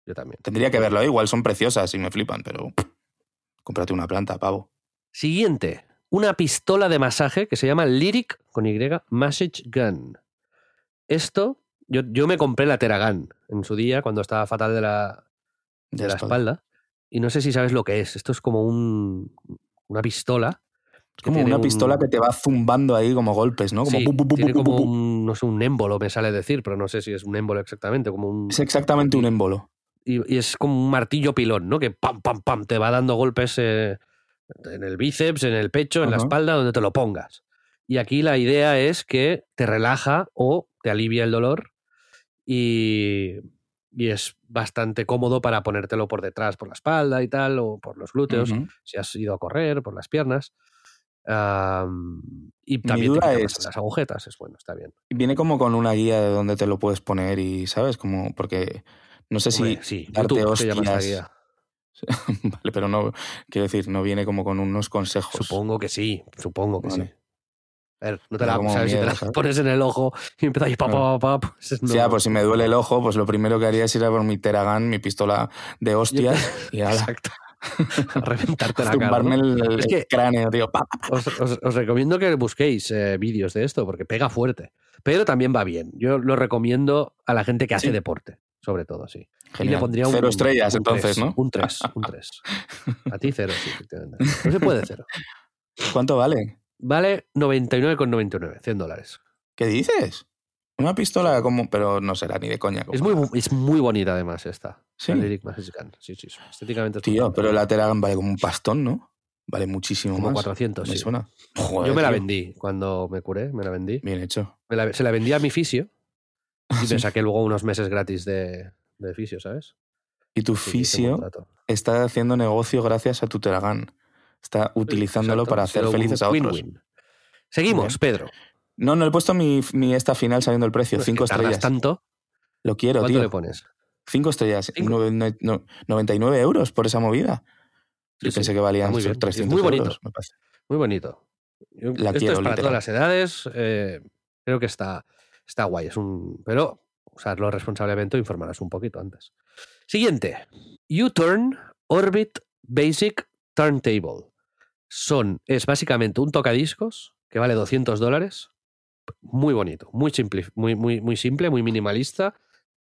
Yo también. Tendría que verlo, ¿eh? igual son preciosas y me flipan, pero cómprate una planta, pavo. Siguiente, una pistola de masaje que se llama Lyric con Y Massage Gun. Esto, yo, yo me compré la Teragan en su día cuando estaba fatal de la, de De la espalda. Y no sé si sabes lo que es. Esto es como un, una pistola. Es como una un- pistola que te va zumbando ahí como golpes, ¿no? Como Sí, pu, pu, pu, tiene como un, no sé, un émbolo, me sale decir, pero no sé si es un émbolo exactamente, como un... Es exactamente un émbolo. y, y es como un martillo pilón, ¿no? Que pam, pam, pam, te va dando golpes eh, en el bíceps, en el pecho, en la espalda, donde te lo pongas. Y aquí la idea es que te relaja o te alivia el dolor y, y es bastante cómodo para ponértelo por detrás, por la espalda y tal, o por los glúteos, si has ido a correr, por las piernas. Am, y también te duda más es- las agujetas, es bueno, está bien. Viene como con una guía de dónde te lo puedes poner y, ¿sabes? Como, porque no sé Hombre, si sí, darte hostias- guía. vale, pero no, quiero decir, no viene como con unos consejos. Supongo que sí, supongo que Vale. sí. A ver, no te la, ¿sabes? si te la ¿sabes? pones en el ojo y empiezas pa, pa, pa, pa, pues no. Ah, pues si me duele el ojo, pues lo primero que haría es ir a por mi Teragan, mi pistola de hostias, y Exacto. A reventarte la cara. ¿no? el, el Es que- cráneo, tío. pa, pa. Os, os- os recomiendo que busquéis eh, vídeos de esto porque pega fuerte. Pero también va bien. Yo lo recomiendo a la gente que hace Sí. deporte, sobre todo, sí. Y le Genial. pondría un, Cero estrellas, un entonces, tres, ¿no? Un 3, un 3. A ti cero, sí, efectivamente. No se puede cero. ¿Cuánto vale? Vale 99,99, 100 dólares. ¿Qué dices? Una pistola como, pero no será ni de coña. Es como- muy, es muy bonita además esta. Sí. La Lyric Gun. Sí, sí, sí. Estéticamente es muy Tío, pero la Teragan vale como un pastón, ¿no? Vale muchísimo como más. 400, Me sí. suena. Joder, Yo me la tío. vendí cuando me curé, me la vendí. Bien hecho. Me la- se la vendí a mi fisio y Sí. me saqué luego unos meses gratis de, de fisio, ¿sabes? Y tu Sí, fisio está haciendo negocio gracias a tu Teragan. Está utilizándolo Exacto, para ha hacer felices a otros. Seguimos, Pedro. No, no he puesto mi, mi esta final sabiendo el precio. No, es que Cinco estrellas. tanto. Lo quiero, ¿Cuánto tío. le pones? Cinco estrellas. Cinco. Nueve- no- no- 99 euros por esa movida. Yo Sí, pensé sí, que valían muy bien. Es 300 muy bonito. euros, me parece. Muy bonito. Yo- La esto quiero, es para literal. todas las edades. eh, creo que está, está guay. Es un, pero usarlo responsablemente o informarás un poquito antes. Siguiente. U-Turn Orbit Basic Turntable. Son, es básicamente un tocadiscos que vale 200 dólares. Muy bonito, muy simple, muy, muy, muy simple, muy minimalista.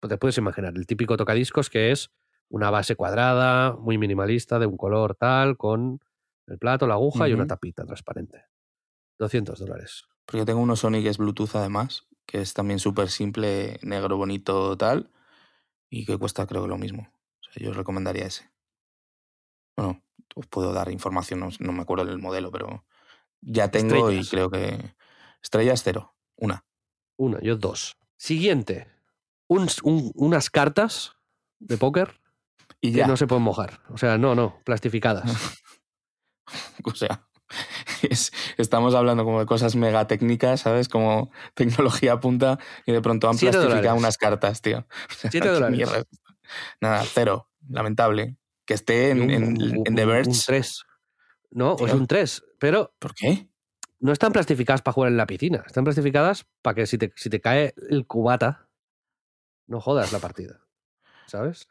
Pues te puedes imaginar el típico tocadiscos que es una base cuadrada, muy minimalista, de un color tal, con el plato, la aguja y una tapita transparente. 200 dólares. Porque tengo uno Sony que es Bluetooth además, que es también súper simple, negro, bonito, tal, y que cuesta creo que lo mismo. O sea, yo os recomendaría ese. Bueno, os puedo dar información, no, no me acuerdo del modelo, pero ya tengo Estrellas. y creo que... Estrellas cero, una. Una, yo dos. Siguiente. Un- un- unas cartas de póker Y que ya, no se pueden mojar. O sea, no, no, plastificadas. o sea, Es- estamos hablando como de cosas mega técnicas, ¿sabes? Como tecnología punta y de pronto han plastificado dólares. unas cartas, tío. Siete ¿Qué dólares. mierda? Nada, cero. Lamentable. Que esté en, Un- en- en The Verge. Un 3. No, Tío. es un 3. Pero ¿Por qué? no están plastificadas para jugar en la piscina. Están plastificadas para que si te, si te cae el cubata, no jodas la partida. ¿Sabes?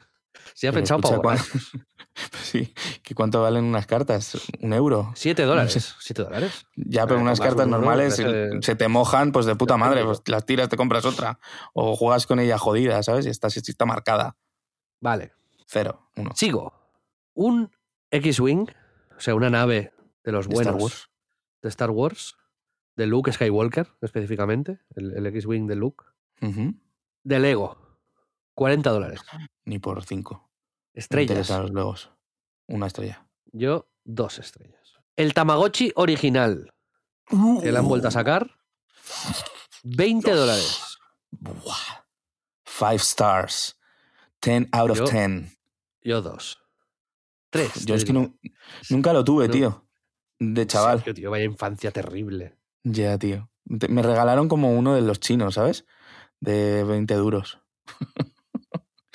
Si ha Pero pensado escucha, para ¿cuán- Sí, ¿que ¿cuánto valen unas cartas? ¿Un euro? 7 dólares. 7 dólares. Ya, pero Eh, unas cartas normales se- se te mojan, pues de puta madre, pues las tiras, te compras otra. O juegas con ella jodida, ¿sabes? Y está, está marcada. Vale. Cero, uno. Sigo. Un X-Wing, o sea, una nave de los Star buenos Wars. de Star Wars, de Luke Skywalker específicamente, el, el X-Wing de Luke, de Lego, 40 dólares. Ni por cinco. Me Estrellas. interesan los legos. Una estrella. Yo, dos estrellas. El Tamagotchi original, que le han vuelto a sacar, 20 dólares. Buah. Five stars. Ten out of Yo- ten. Yo, dos. Tres. Yo es que nunca lo tuve, No. tío. De chaval. Tío, vaya infancia terrible. Ya, tío. Me regalaron como uno de los chinos, ¿sabes? De 20 duros.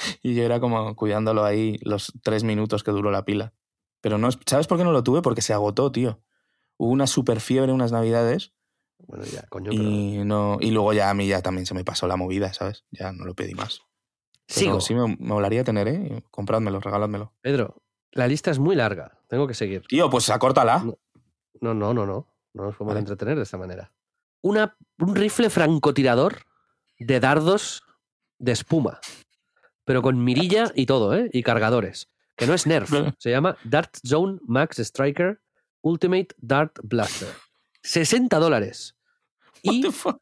y yo era como cuidándolo ahí los tres minutos que duró la pila. Pero no, es- ¿sabes por qué no lo tuve? Porque se agotó, tío. Hubo una super fiebre unas navidades Bueno, ya, coño, pero... y, no, y luego ya a mí ya también se me pasó la movida, ¿sabes? Ya no lo pedí más. Pero Sigo. sí me, me molaría tener, ¿eh? Comprádmelo, regaládmelo. Pedro, la lista es muy larga. Tengo que seguir. Tío, pues acórtala. No. No, no, no, no. No nos podemos Vale. entretener de esta manera. Una, un rifle francotirador de dardos de espuma. Pero con mirilla y todo, ¿eh? Y cargadores. Que no es Nerf. Se llama Dart Zone Max Striker Ultimate Dart Blaster. 60 dólares. What Y the fuck?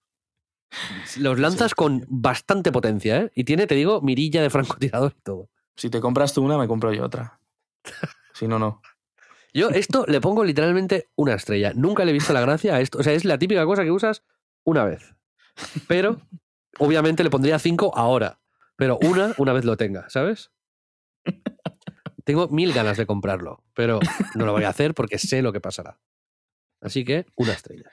los lanzas con bastante potencia, ¿eh? Y tiene, te digo, mirilla de francotirador y todo. Si te compras tú una, me compro yo otra. Si no, no. Yo esto le pongo literalmente una estrella. Nunca le he visto la gracia a esto. O sea, es la típica cosa que usas una vez. Pero, obviamente, le pondría cinco ahora. Pero una, una vez lo tenga, ¿sabes? Tengo mil ganas de comprarlo, pero no lo voy a hacer porque sé lo que pasará. Así que, una estrella.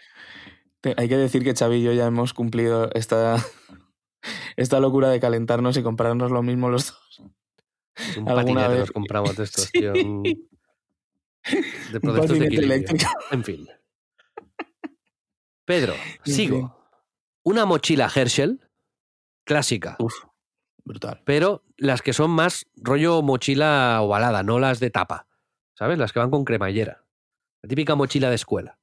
Hay que decir que Xavi y yo ya hemos cumplido esta, esta locura de calentarnos y comprarnos lo mismo los dos. Un Alguna patinete vez. nos compramos de estos, Sí. tío. un- De, Un de eléctrico. En fin. Pedro, sigo. Una mochila Herschel, clásica, Uf, brutal. pero las que son más rollo mochila ovalada, no las de tapa. ¿Sabes? Las que van con cremallera. La típica mochila de escuela.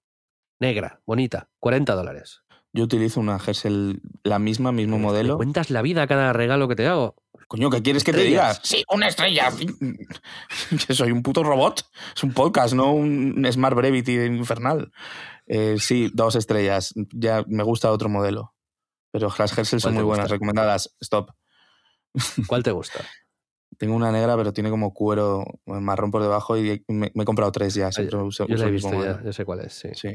Negra, bonita, 40 dólares. Yo utilizo una Herschel, la misma, mismo ¿Me modelo. cuentas la vida a cada regalo que te hago? Coño, ¿qué quieres que te diga? Sí, una estrella. Que soy un puto robot. Es un podcast, no un Smart Brevity infernal. Eh, sí, dos estrellas. Ya me gusta otro modelo. Pero las Herschel son ¿Cuál te muy buenas, recomendadas. Stop. ¿Cuál te gusta? Tengo una negra, pero tiene como cuero marrón por debajo y me, me he comprado tres ya. Siempre uso, Yo uso la he el mismo visto ya, yo sé cuál es, sí. Sí.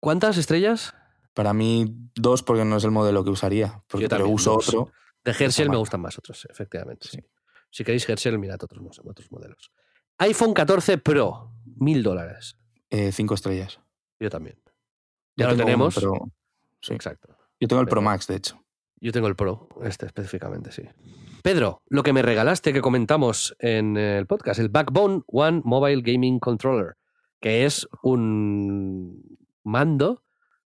¿Cuántas estrellas? Para mí, dos, porque no es el modelo que usaría. Porque Yo pero uso dos. otro. De Herschel me gustan más otros, efectivamente. Sí. sí. Si queréis Herschel, mirad otros, otros modelos. iPhone 14 Pro, mil dólares. eh, cinco estrellas. Yo también. Ya Ya lo uno, tenemos. pero sí. Exacto. Yo tengo el Pro Max, de hecho. Yo tengo el Pro, este específicamente, sí. Pedro, lo que me regalaste que comentamos en el podcast, el Backbone One Mobile Gaming Controller, que es un mando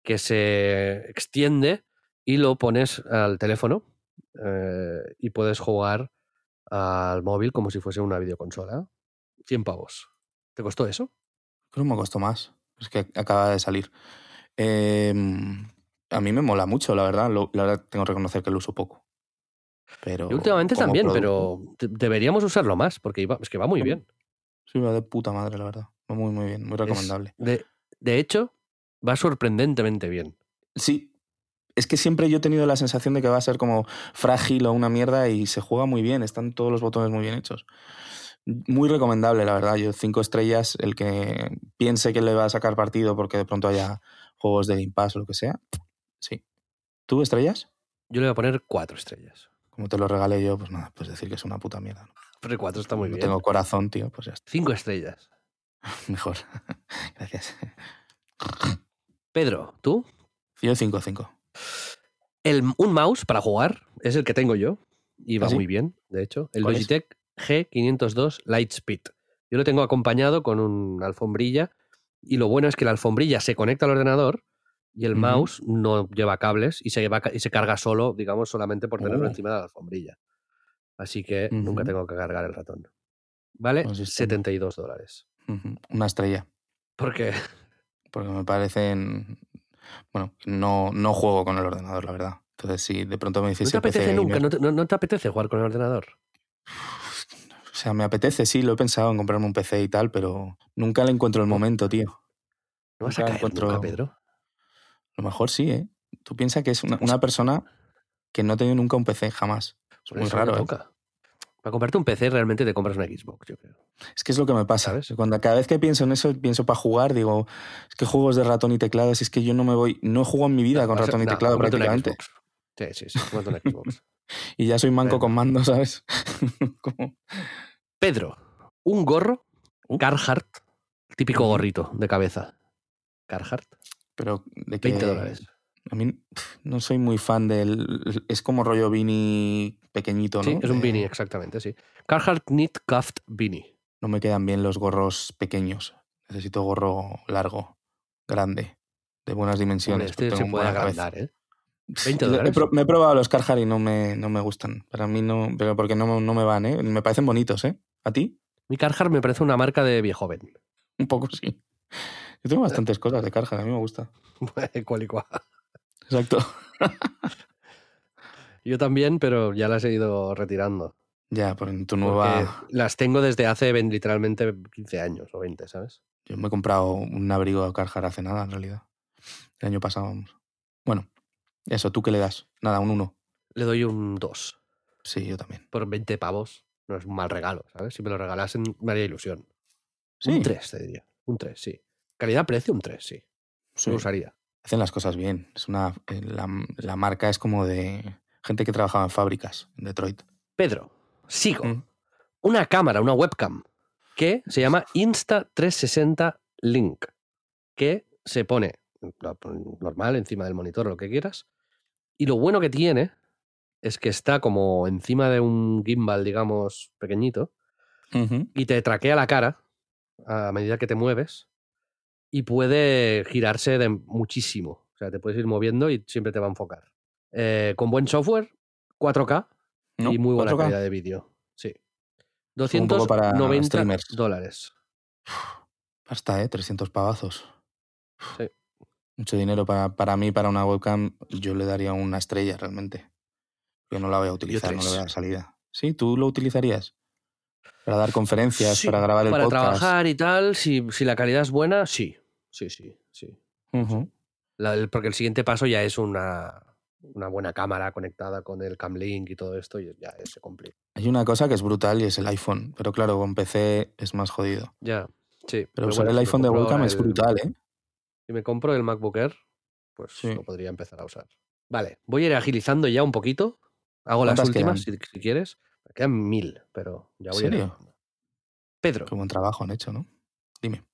que se extiende y lo pones al teléfono eh, y puedes jugar al móvil como si fuese una videoconsola. 100 pavos. ¿Te costó eso? Creo que me costó más. Es que acaba de salir. Eh, a mí me mola mucho, la verdad. Lo- la verdad, tengo que reconocer que lo uso poco. Pero Y últimamente también, producto, pero de- deberíamos usarlo más porque iba- es que va muy bien. Sí, va de puta madre, la verdad. Va muy, muy bien. Muy recomendable. de, de hecho, va sorprendentemente bien. Sí. Es que siempre yo he tenido la sensación de que va a ser como frágil o una mierda y se juega muy bien. Están todos los botones muy bien hechos. Muy recomendable, la verdad. Yo cinco estrellas, el que piense que le va a sacar partido porque de pronto haya juegos de Game Pass o lo que sea. ¿Tú estrellas? Yo le voy a poner cuatro estrellas. Como te lo regalé yo, pues nada, pues decir que es una puta mierda. ¿no? Pero cuatro está muy no bien. tengo corazón, tío, pues ya está. Cinco estrellas. Mejor. Gracias. Pedro, ¿tú? Yo 5-5. El, un mouse para jugar es el que tengo yo y va ¿Ah, sí? muy bien, de hecho. El ¿Cuál es? Logitech G502 Lightspeed. Yo lo tengo acompañado con una alfombrilla y lo bueno es que la alfombrilla se conecta al ordenador y el Ujú. mouse no lleva cables y se, lleva, y se carga solo, digamos, solamente por tenerlo Oh. encima de la alfombrilla. Así que nunca Ujú. tengo que cargar el ratón. Vale Pues estupendo. 72 dólares. Ujú, Una estrella. Porque Porque me parecen. Bueno, no, no juego con el ordenador, la verdad. Entonces, si de pronto me no dices te apetece nunca, gamer- no te, no- no te apetece jugar con el ordenador. O sea, me apetece, sí, lo he pensado en comprarme un PC y tal, pero nunca le encuentro el momento, tío. No vas a Nunca caer encuentro- nunca, Pedro. A lo mejor sí, ¿eh? Tú piensas que es una, una persona que no ha tenido nunca un PC, jamás. Es muy raro, ¿eh? Para comprarte un PC realmente te compras una Xbox, yo creo. Es que es lo que me pasa. ¿Sabes? Cuando cada vez que pienso en eso, pienso para jugar, digo, es que juegos de ratón y teclado, si es que yo no me voy, no jugado en mi vida con a- ratón y no, teclado prácticamente. Sí, sí, sí, una Xbox. Y ya soy manco con mando, ¿sabes? Como- Pedro, un gorro Uh. Carhartt, típico gorrito de cabeza. Carhartt, Pero de que 20 dólares. A mí no soy muy fan del. Es como rollo beanie pequeñito, ¿no? Sí, es un De- beanie, exactamente, sí. Carhartt Knit Cuffed Beanie. No me quedan bien los gorros pequeños. Necesito gorro largo, grande, de buenas dimensiones. este se puede cabeza. agrandar, ¿eh? 20 Le- he dólares. me he probado los Carhartt y no me, no me gustan. Para mí no, pero porque no, no me van, ¿eh? Me parecen bonitos, ¿eh? ¿A ti? Mi Carhartt me parece una marca de viejo joven. Un poco sí. Yo tengo bastantes cosas de Carhartt, a mí me gusta. Cual y cual. Exacto. Yo también, pero ya las he ido retirando. Ya, por en tu nueva. Las tengo desde hace literalmente 15 años o 20, ¿sabes? Yo me he comprado un abrigo de Carhartt hace nada, en realidad. El año pasado, vamos. Bueno, eso, ¿tú qué le das? Nada, un 1. Le doy un 2 Sí, yo también. por 20 pavos. No es un mal regalo, ¿sabes? Si me lo regalasen me haría ilusión. Sí, Un 3, te diría. Un 3, sí. Calidad-precio, un 3, sí. sí. Lo usaría. Hacen las cosas bien. Es una, eh, la, la marca es como de gente que trabajaba en fábricas en Detroit. Pedro, sigo. Mm. Una cámara, una webcam, que se llama Insta360 Link, que se pone no, normal encima del monitor, lo que quieras. Y lo bueno que tiene es que está como encima de un gimbal, digamos, pequeñito, y te traquea la cara a medida que te mueves y puede girarse de muchísimo. O sea, te puedes ir moviendo y siempre te va a enfocar. Eh, con buen software, 4K ¿No? y muy buena 4K. calidad de vídeo. Sí. un poco para 290 streamers. dólares. Basta, ¿eh? 300 pavazos. Sí. Mucho dinero para, para mí, para una webcam. Yo le daría una estrella realmente. Yo no la voy a utilizar, no le voy a dar salida. ¿Sí? ¿Tú lo utilizarías? Para dar conferencias, Sí, para grabar el para podcast. trabajar y tal, si, si la calidad es buena, sí. Sí, sí, sí. Ujú. La- el- porque el siguiente paso ya es una, una buena cámara conectada con el Camlink y todo esto y ya se complica. Hay una cosa que es brutal y es el iPhone. Pero claro, con PC es más jodido. Ya, sí. Pero usar bueno, el iPhone de webcam es brutal, ¿eh? Si me compro el MacBook Air, pues Sí. lo podría empezar a usar. Vale, voy a ir agilizando ya un poquito. Hago las ¿Cuántas últimas si, si quieres. Me quedan mil, pero ya voy a ir ¿Serio? Pedro, Qué buen trabajo han hecho, ¿no? Dime.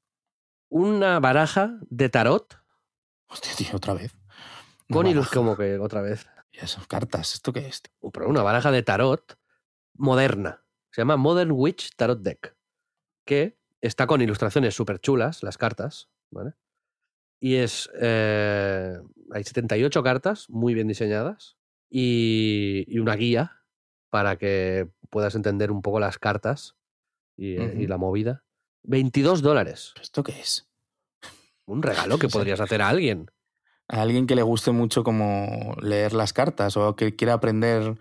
Una baraja de tarot Hostia, tío, otra vez. con ilus como que otra vez. Y esas cartas, ¿esto qué es? tío? Uh, Pero una baraja de tarot moderna. Se llama Modern Witch Tarot Deck. Que está con ilustraciones súper chulas, las cartas, ¿vale? Y es. eh, hay 78 cartas muy bien diseñadas y, y una guía para que puedas entender un poco las cartas y, eh, y la movida. 22 dólares. ¿Esto qué es? Un regalo que podrías hacer a alguien. A alguien que le guste mucho como leer las cartas o que quiera aprender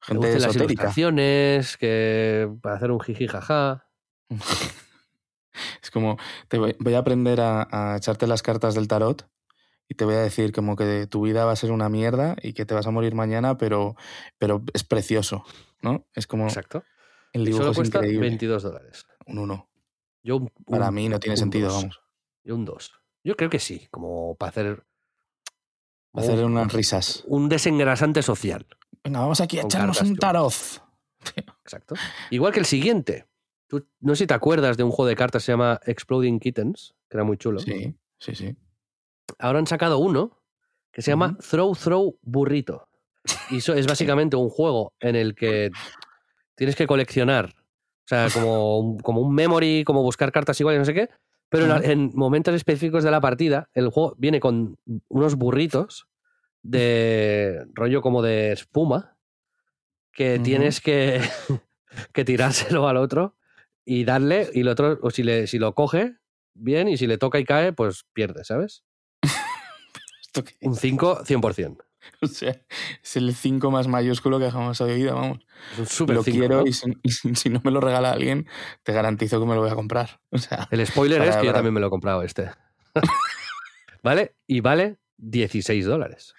gente gusten las ilustraciones, que para hacer un jiji jaja. Es como, te voy, voy a aprender a, a echarte las cartas del tarot y te voy a decir como que tu vida va a ser una mierda y que te vas a morir mañana, pero, pero es precioso, ¿no? Es como Exacto. el Y dibujo solo es cuesta increíble. 22 dólares. Un uno. Yo un- Para un- mí no tiene sentido, dos. vamos. Yo un 2. Yo creo que sí, como para hacer Hacer un- unas risas. un desengrasante social. Venga, vamos aquí a echarnos un tarot. Exacto. Igual que el siguiente. Tú, no sé si te acuerdas de un juego de cartas que se llama Exploding Kittens, que era muy chulo. Sí, sí, sí. Ahora han sacado uno que se llama Throw Throw Burrito. Y eso es básicamente un juego en el que tienes que coleccionar, o sea, como un, como un memory, como buscar cartas iguales, no sé qué, pero en momentos específicos de la partida, el juego viene con unos burritos de rollo como de espuma que tienes que, que tirárselo al otro y darle, y el otro, o si, le, si lo coge, bien, y si le toca y cae, pues pierde, ¿sabes? ¿Esto qué Un es? 5, 100%. O sea, es el 5 más mayúsculo que jamás he oído, vamos. Es un súper lo 5. quiero ¿no? y, si, y si- si no me lo regala alguien, te garantizo que me lo voy a comprar. O sea, El spoiler es que yo también me lo he comprado este. ¿Vale? Y vale 16 dólares.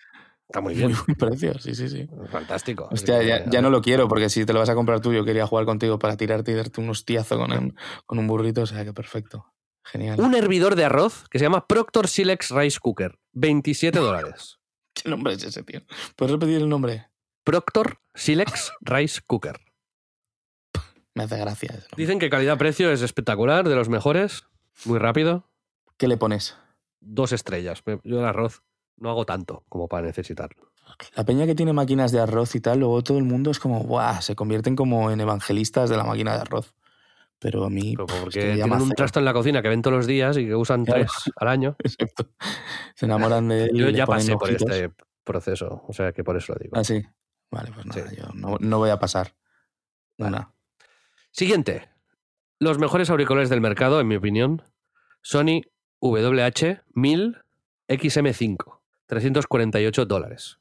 Está muy bien. muy buen precio, sí, sí, sí. Fantástico. Hostia, ya, ya no lo quiero, porque si te lo vas a comprar tú, yo quería jugar contigo para tirarte y darte un hostiazo con un, con un burrito, o sea que perfecto. Genial. Un hervidor de arroz que se llama Proctor Silex Rice Cooker. 27 dólares. ¿Qué nombre es ese, tío? ¿Puedes repetir el nombre? Proctor Silex Rice Cooker. Me hace gracia. ese nombre. Dicen que calidad-precio es espectacular, de los mejores. Muy rápido. ¿Qué le pones? Dos estrellas. Yo el arroz no hago tanto como para necesitarlo. La peña que tiene máquinas de arroz y tal, luego todo el mundo es como, ¡buah! Se convierten como en evangelistas de la máquina de arroz. Pero a mí. Pero pff, porque es que tienen un trasto en la cocina que ven todos los días y que usan Claro. tres al año. Exacto. Se enamoran de él. Yo ya pasé por ojitos. este proceso, o sea que por eso lo digo. Ah, sí. Vale, pues nada, Sí. yo no, no voy a pasar. Vale. Una. Siguiente. Los mejores auriculares del mercado, en mi opinión, Sony WH-1000 XM5. 348 dólares.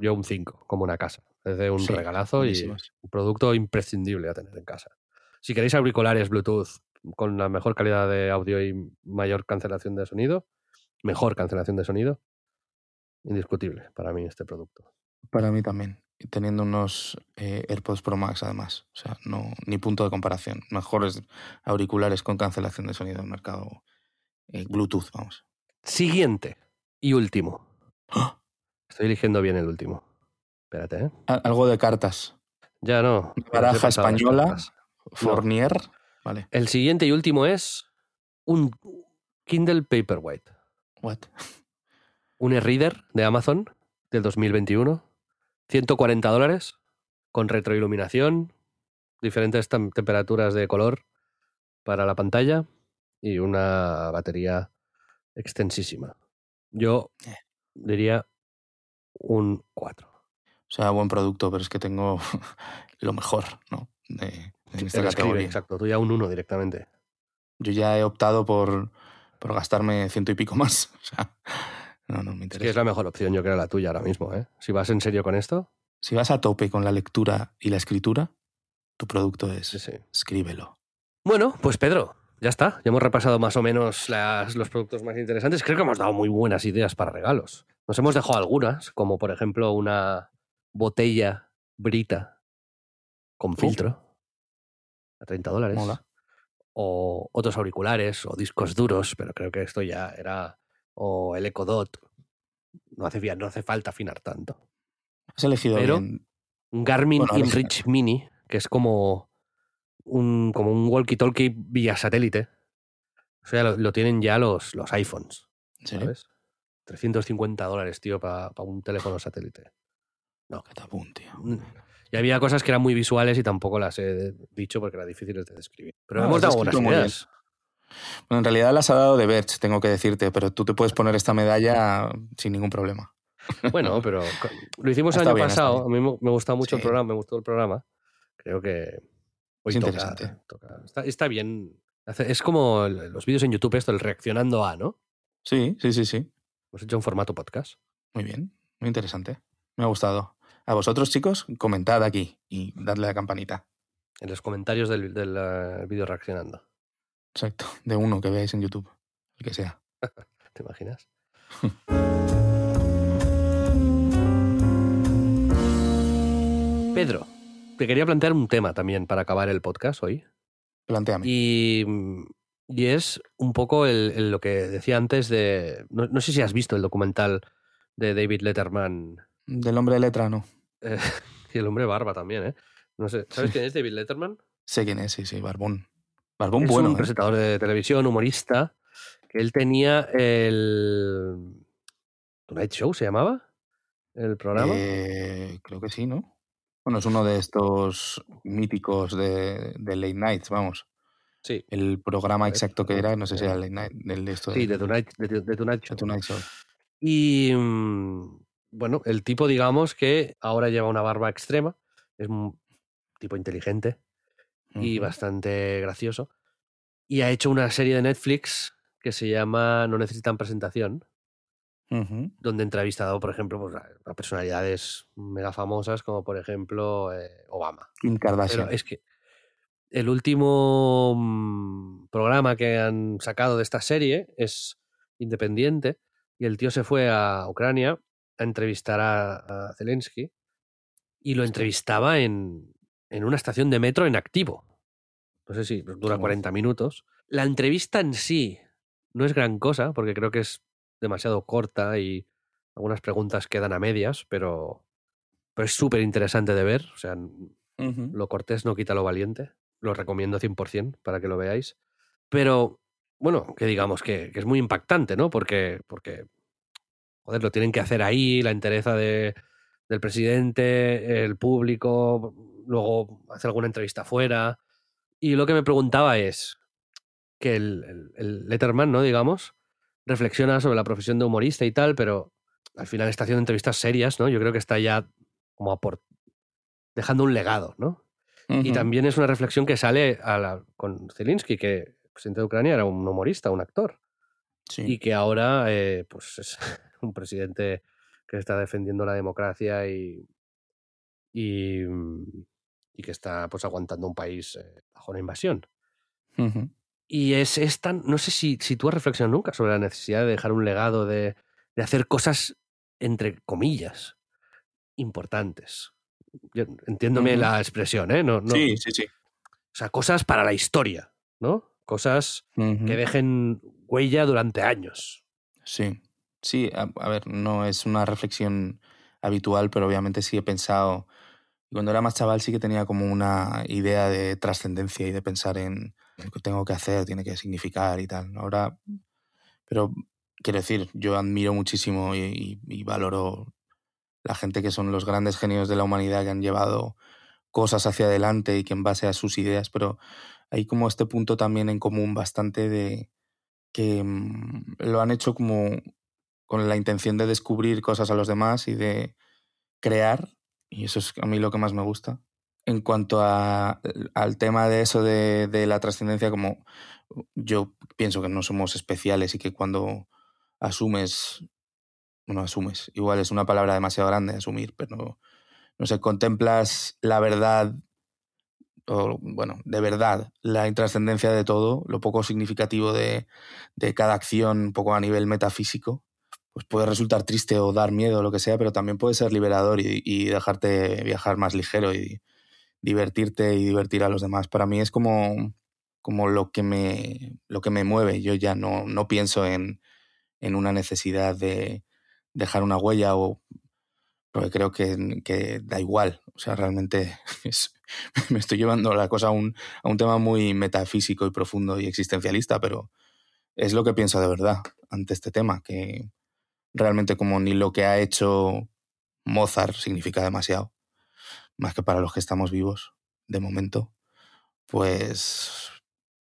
Yo un 5, como una casa. Es de un Sí, regalazo y un producto imprescindible a tener en casa. Si queréis auriculares Bluetooth con la mejor calidad de audio y mayor cancelación de sonido, mejor cancelación de sonido, indiscutible para mí este producto. Para mí también. Teniendo unos eh, AirPods Pro Max, además. O sea, no, ni punto de comparación. Mejores auriculares con cancelación de sonido del mercado. eh, Bluetooth, vamos. Siguiente y último. ¡Ah! Estoy eligiendo bien el último. Espérate, ¿eh? Al- Algo de cartas. Ya no. Baraja española. cartas. Fournier. Vale. El siguiente y último es un Kindle Paperwhite. What? Un e-reader de Amazon del 2021. 140 dólares. Con retroiluminación. Diferentes tem- temperaturas de color para la pantalla. Y una batería extensísima. Yo Eh. diría un 4. O sea, buen producto, pero es que tengo lo mejor, ¿no? De, en esta El escribe, categoría. exacto. Tú ya un 1 directamente. Yo ya he optado por, por gastarme ciento y pico más. O sea, no, no me Es interesa. que es la mejor opción, yo creo, la tuya ahora mismo. ¿eh? Si vas en serio con esto, Si vas a tope con la lectura y la escritura, tu producto es sí, sí. escríbelo. Bueno, pues Pedro, ya está. Ya hemos repasado más o menos las- los productos más interesantes. Creo que hemos dado muy buenas ideas para regalos. Nos hemos dejado algunas, como por ejemplo una botella brita con filtro a 30 dólares. Mola. O otros auriculares o discos duros, pero creo que esto ya era. O el Echo Dot. No hace, no hace falta afinar tanto. Has elegido Pero- bien. Un Garmin Bueno. InReach Mini, que es como un, como un walkie-talkie vía satélite. O sea, lo, lo tienen ya los, los iPhones. ¿sabes? 350 dólares, tío, para un teléfono satélite. Catapum, tío. Y había cosas que eran muy visuales y tampoco las he dicho porque eran difíciles de describir. Pero No, hemos dado buenas ideas. Bueno, en realidad las ha dado de Verge, tengo que decirte, pero tú te puedes poner esta medalla sin ningún problema. Bueno, pero lo hicimos el Está año bien, pasado. A mí me gustado mucho el programa, me gustó el programa. Creo que hoy Es toca, interesante. toca. Está, está bien. Es como los vídeos en YouTube, esto, el reaccionando a, ¿no? Sí, sí, sí, sí. Hemos hecho un formato podcast. Muy bien, muy interesante. Me ha gustado. A vosotros, chicos, comentad aquí y dadle a la campanita. En los comentarios del, del, eh, vídeo reaccionando. Exacto, de uno que veáis en YouTube, el que sea. ¿Te imaginas? Pedro, te quería plantear un tema también para acabar el podcast hoy. Plantéame. Y, y es un poco el- el lo que decía antes de... No, no sé si has visto el documental de David Letterman Del hombre de letra, no. Eh, y el hombre barba también, ¿eh? No sé, ¿sabes Sí. quién es David Letterman? Sé quién es, sí, sí, Barbón. Barbón es bueno. un ¿eh? presentador de televisión, humorista, que él tenía el Tonight Show, ¿se llamaba? ¿El programa? Eh, creo que sí, ¿no? Bueno, es uno de estos míticos de, de Late Nights, vamos. sí. El programa exacto que era, no sé si eh, era Late Night, del de esto Sí, de, de Tonight, de, de Tonight de Show. Tonight Show. Y mm, bueno, el tipo, digamos que ahora lleva una barba extrema, es un tipo inteligente y bastante gracioso. Y ha hecho una serie de Netflix que se llama No necesitan presentación, Ujú. donde ha entrevistado, por ejemplo, pues, a personalidades mega famosas como por ejemplo eh, Obama. Kim Pero Kardashian. es que el último mm, programa que han sacado de esta serie es independiente y el tío se fue a Ucrania a entrevistar a, a Zelensky y lo entrevistaba en, en una estación de metro en activo. No sé si dura Qué 40 minutos. La entrevista en sí no es gran cosa porque creo que es demasiado corta y algunas preguntas quedan a medias, pero, pero es súper interesante de ver. O sea, lo cortés no quita lo valiente. Lo recomiendo 100% para que lo veáis. Pero, bueno, que digamos que, que es muy impactante, ¿no? Porque, porque, joder, lo tienen que hacer ahí, la entereza de, del presidente, el público, luego hacer alguna entrevista fuera. Y lo que me preguntaba es que el, el- el Letterman, ¿no? Digamos, reflexiona sobre la profesión de humorista y tal, pero al final está haciendo entrevistas serias, ¿no? Yo creo que está ya como aport- dejando un legado, ¿no? Y también es una reflexión que sale a la- con Zelensky, que el presidente de Ucrania era un humorista, un actor, Sí. y que ahora eh, pues es un presidente que está defendiendo la democracia y, y, mm, y que está pues aguantando un país eh, bajo una invasión. Y es, es tan, no sé si, si tú has reflexionado nunca sobre la necesidad de dejar un legado, de, de hacer cosas, entre comillas, importantes. Yo- entiéndome la expresión, ¿eh? No, no, Sí, sí, sí. O sea, cosas para la historia, ¿no? Cosas que dejen huella durante años. Sí, sí, a, ver, no es una reflexión habitual, pero obviamente sí he pensado, cuando era más chaval sí que tenía como una idea de trascendencia y de pensar en lo que tengo que hacer, tiene que significar y tal. Ahora, pero quiero decir, yo admiro muchísimo y, y- y valoro la gente que son los grandes genios de la humanidad que han llevado cosas hacia adelante y que en base a sus ideas, pero hay como este punto también en común bastante de que mm, lo han hecho como con la intención de descubrir cosas a los demás y de crear, y eso es a mí lo que más me gusta. En cuanto a- al tema de eso de, de la trascendencia, como yo pienso que no somos especiales y que cuando asumes, bueno, asumes, igual es una palabra demasiado grande, asumir, pero no sé, contemplas la verdad, o bueno, de verdad, la intrascendencia de todo, lo poco significativo de, de cada acción, un poco a nivel metafísico, pues puede resultar triste o dar miedo o lo que sea, pero también puede ser liberador y, y dejarte viajar más ligero y divertirte y divertir a los demás. Para mí es como, como lo, que me, lo que me mueve. Yo ya no, no pienso en, en una necesidad de dejar una huella o porque creo que, da igual. O sea, realmente me estoy llevando la cosa a un, a un tema muy metafísico y profundo y existencialista, pero es lo que pienso de verdad ante este tema, que realmente como ni lo que ha hecho Mozart significa demasiado, más que para los que estamos vivos de momento, pues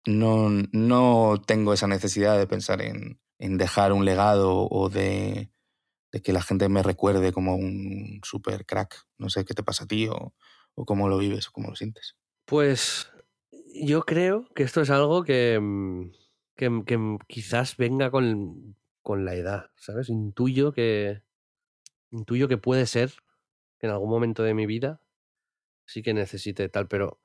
no, no tengo esa necesidad de pensar en, en dejar un legado o de, que la gente me recuerde como un super crack. No sé qué te pasa a ti o, o cómo lo vives o cómo lo sientes. Pues yo creo que esto es algo que, mm, que, quizás venga con, con la edad, ¿sabes? Intuyo que, intuyo que puede ser que en algún momento de mi vida sí que necesite tal, pero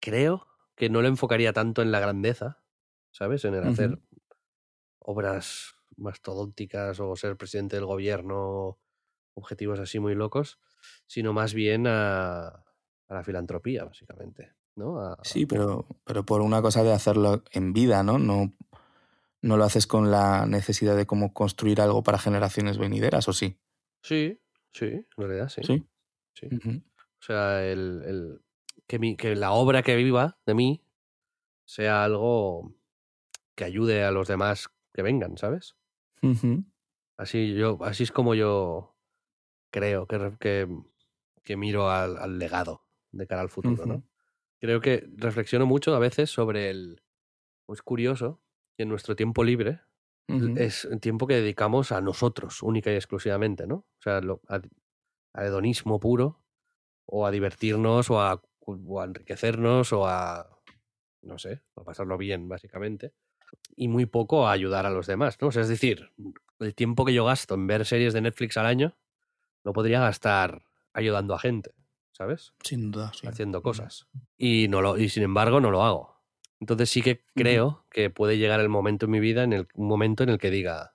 creo que no lo enfocaría tanto en la grandeza, ¿sabes? En el hacer obras mastodónticas o ser presidente del gobierno, objetivos así muy locos, sino más bien a, a la filantropía, básicamente, ¿no? A- Sí, pero, pero por una cosa de hacerlo en vida, ¿no? No, no lo haces con la necesidad de cómo construir algo para generaciones venideras, ¿o sí? Sí, sí, en realidad sí. Sí. sí. Ujú. O sea, el, el- que, mi, que la obra que viva de mí sea algo que ayude a los demás que vengan, ¿sabes? Así, yo, así es como yo creo que, que, que miro al, al, legado de cara al futuro, ¿no? Creo que reflexiono mucho a veces sobre el... Es curioso que en nuestro tiempo libre es el tiempo que dedicamos a nosotros, única y exclusivamente, ¿no? O sea, lo, a, a, hedonismo puro, o a divertirnos, o a, o a enriquecernos, o a, no sé, a pasarlo bien, básicamente. Y muy poco a ayudar a los demás, ¿no? O sea, es decir, el tiempo que yo gasto en ver series de Netflix al año, lo podría gastar ayudando a gente, ¿sabes? Sin duda, sí. Haciendo cosas. Y, no lo, y sin embargo no lo hago. Entonces sí que creo que puede llegar el momento en mi vida, en el, un momento en el que diga,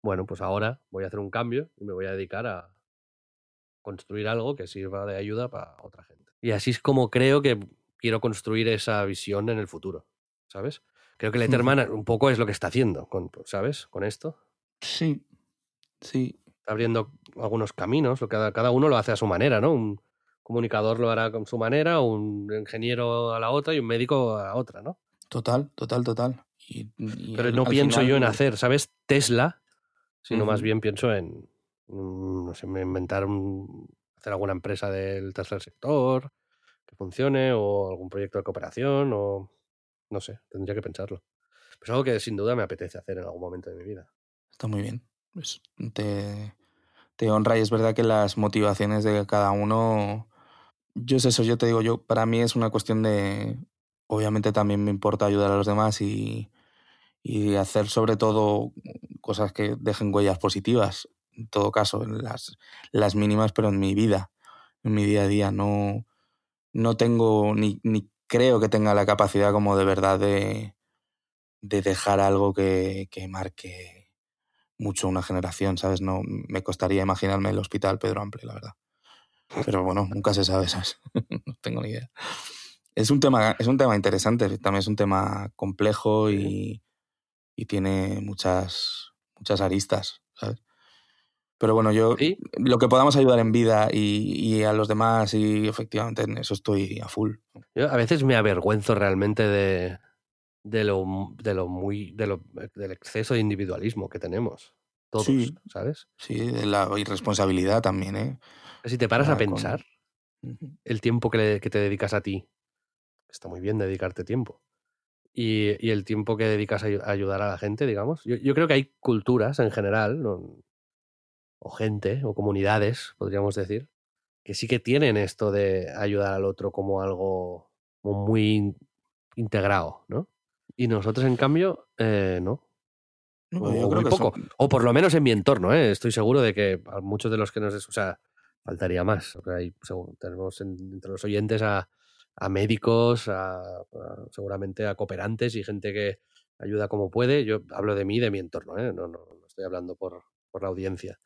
bueno, pues ahora voy a hacer un cambio y me voy a dedicar a construir algo que sirva de ayuda para otra gente. Y así es como creo que quiero construir esa visión en el futuro, ¿sabes? Creo que Letterman un poco es lo que está haciendo, con, ¿sabes? Con esto. Sí, sí. Está abriendo algunos caminos, lo cada, cada uno lo hace a su manera, ¿no? Un comunicador lo hará con su manera, un ingeniero a la otra y un médico a la otra, ¿no? Total, total, total. Y, y Pero no pienso final... yo en hacer, ¿sabes? Tesla, sino uh -huh. más bien pienso en, no sé, inventar un, hacer alguna empresa del tercer sector que funcione o algún proyecto de cooperación o no sé, tendría que pensarlo. Pues algo que sin duda me apetece hacer en algún momento de mi vida. Está muy bien. Pues te, te honra y es verdad que las motivaciones de cada uno, yo es eso, yo te digo, yo para mí es una cuestión de, obviamente también me importa ayudar a los demás y, y hacer sobre todo cosas que dejen huellas positivas, en todo caso, las, las mínimas, pero en mi vida, en mi día a día. No, no tengo ni, ni creo que tenga la capacidad como de verdad de, de dejar algo que, que, marque mucho una generación, ¿sabes? No me costaría imaginarme el hospital Pedro Ample, la verdad. Pero bueno, nunca se sabe, ¿sabes? no tengo ni idea. Es un tema, es un tema interesante, también es un tema complejo y, y tiene muchas, muchas aristas, ¿sabes? Pero bueno, yo ¿Sí? lo que podamos ayudar en vida y, y, a los demás, y efectivamente en eso estoy a full. Yo a veces me avergüenzo realmente de, de lo, de lo muy, de lo, del exceso de individualismo que tenemos. Todos, sí, ¿sabes? Sí, de la irresponsabilidad también, ¿eh? Si te paras a pensar con... el tiempo que, le, que, te dedicas a ti, está muy bien dedicarte tiempo. Y, y el tiempo que dedicas a, ayudar a la gente, digamos. Yo, yo creo que hay culturas en general, ¿no? o gente, o comunidades, podríamos decir, que sí que tienen esto de ayudar al otro como algo muy integrado, ¿no? Y nosotros, en cambio, eh, no. no o, muy poco. Son... O por lo menos en mi entorno, ¿eh? Estoy seguro de que a muchos de los que nos... O sea, faltaría más. O sea, hay, tenemos en, entre los oyentes a, a médicos, a, a, seguramente a cooperantes y gente que ayuda como puede. Yo hablo de mí, de mi entorno, ¿eh? No, no, no estoy hablando por, por la audiencia.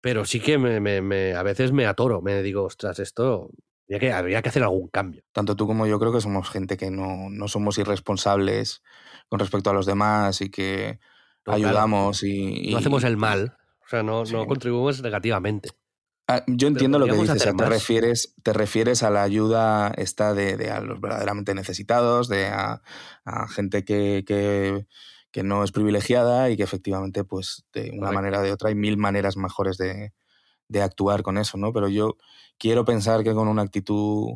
Pero sí que me, me, me, a veces me atoro, me digo, ostras, esto habría que, habría que hacer algún cambio. Tanto tú como yo creo que somos gente que no, no somos irresponsables con respecto a los demás y que ayudamos claro. y, y, No hacemos el mal, o sea, no, sí. no contribuimos negativamente. Ah, yo entiendo lo que dices, o sea, te, refieres, te refieres a la ayuda esta de, de a los verdaderamente necesitados, de a, a gente que, que que no es privilegiada y que efectivamente, pues, de una Correcto. manera o de otra hay mil maneras mejores de, de, actuar con eso, ¿no? Pero yo quiero pensar que con una actitud,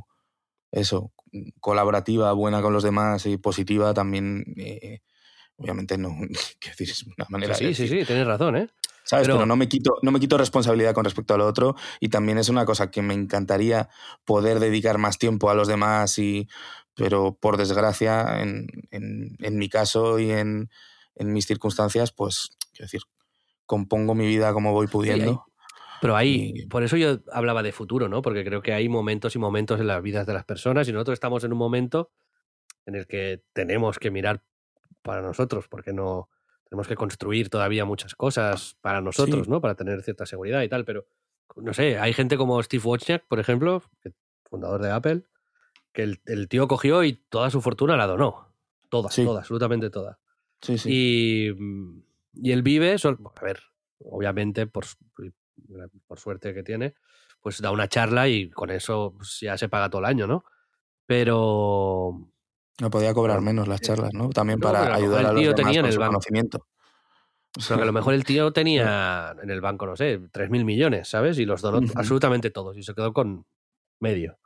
eso, colaborativa, buena con los demás y positiva, también, eh, obviamente no, quiero decir, es una manera sí, de Sí, sí, sí, tienes razón, ¿eh? ¿Sabes? Pero, Pero, no, me quito, no me quito responsabilidad con respecto a lo otro y también es una cosa que me encantaría poder dedicar más tiempo a los demás y pero por desgracia, en, en, en mi caso y en, en, mis circunstancias, pues, quiero decir, compongo mi vida como voy pudiendo. Pero ahí, por eso yo hablaba de futuro, ¿no? Porque creo que hay momentos y momentos en las vidas de las personas y nosotros estamos en un momento en el que tenemos que mirar para nosotros, porque no tenemos que construir todavía muchas cosas para nosotros, sí. ¿no? Para tener cierta seguridad y tal, pero no sé, hay gente como Steve Wozniak, por ejemplo, fundador de Apple, que el, el, tío cogió y toda su fortuna la donó. Toda, sí. toda, absolutamente toda. Sí, sí. Y, y él vive, a ver, obviamente, por, por suerte que tiene, pues da una charla y con eso pues, ya se paga todo el año, ¿no? pero No podía cobrar menos las charlas, ¿no? También No, para ayudar el a los tío demás tenía en con el su banco. conocimiento. pero que a lo mejor el tío tenía en el banco, no sé, 3.000 millones, ¿sabes? Y los donó absolutamente todos y se quedó con medio.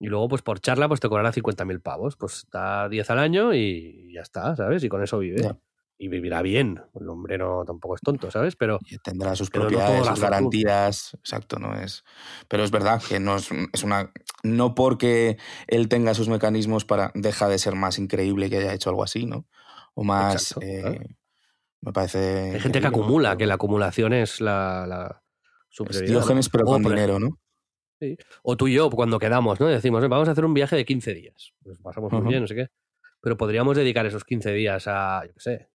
Y luego, pues por charla, pues te cobrará 50.000 pavos. Pues da 10 al año y ya está, ¿sabes? Y con eso vive. Y vivirá bien. El hombre no tampoco es tonto, ¿sabes? Pero Y tendrá sus no propiedades, lo sus garantías. Exacto, no es. Pero es verdad que no es, es una. No porque él tenga sus mecanismos para. deja de ser más increíble que haya hecho algo así, ¿no? O más. Exacto, eh, claro. Me parece. hay gente que acumula, que la acumulación es la, la su Es prioridad, ¿no? Diógenes, pero O, con dinero, ¿no? O tú y yo, cuando quedamos, ¿no? Decimos, "Eh, vamos a hacer un viaje de 15 días. Pues pasamos muy bien, no sé qué. Pero podríamos dedicar esos 15 días a, yo qué sé,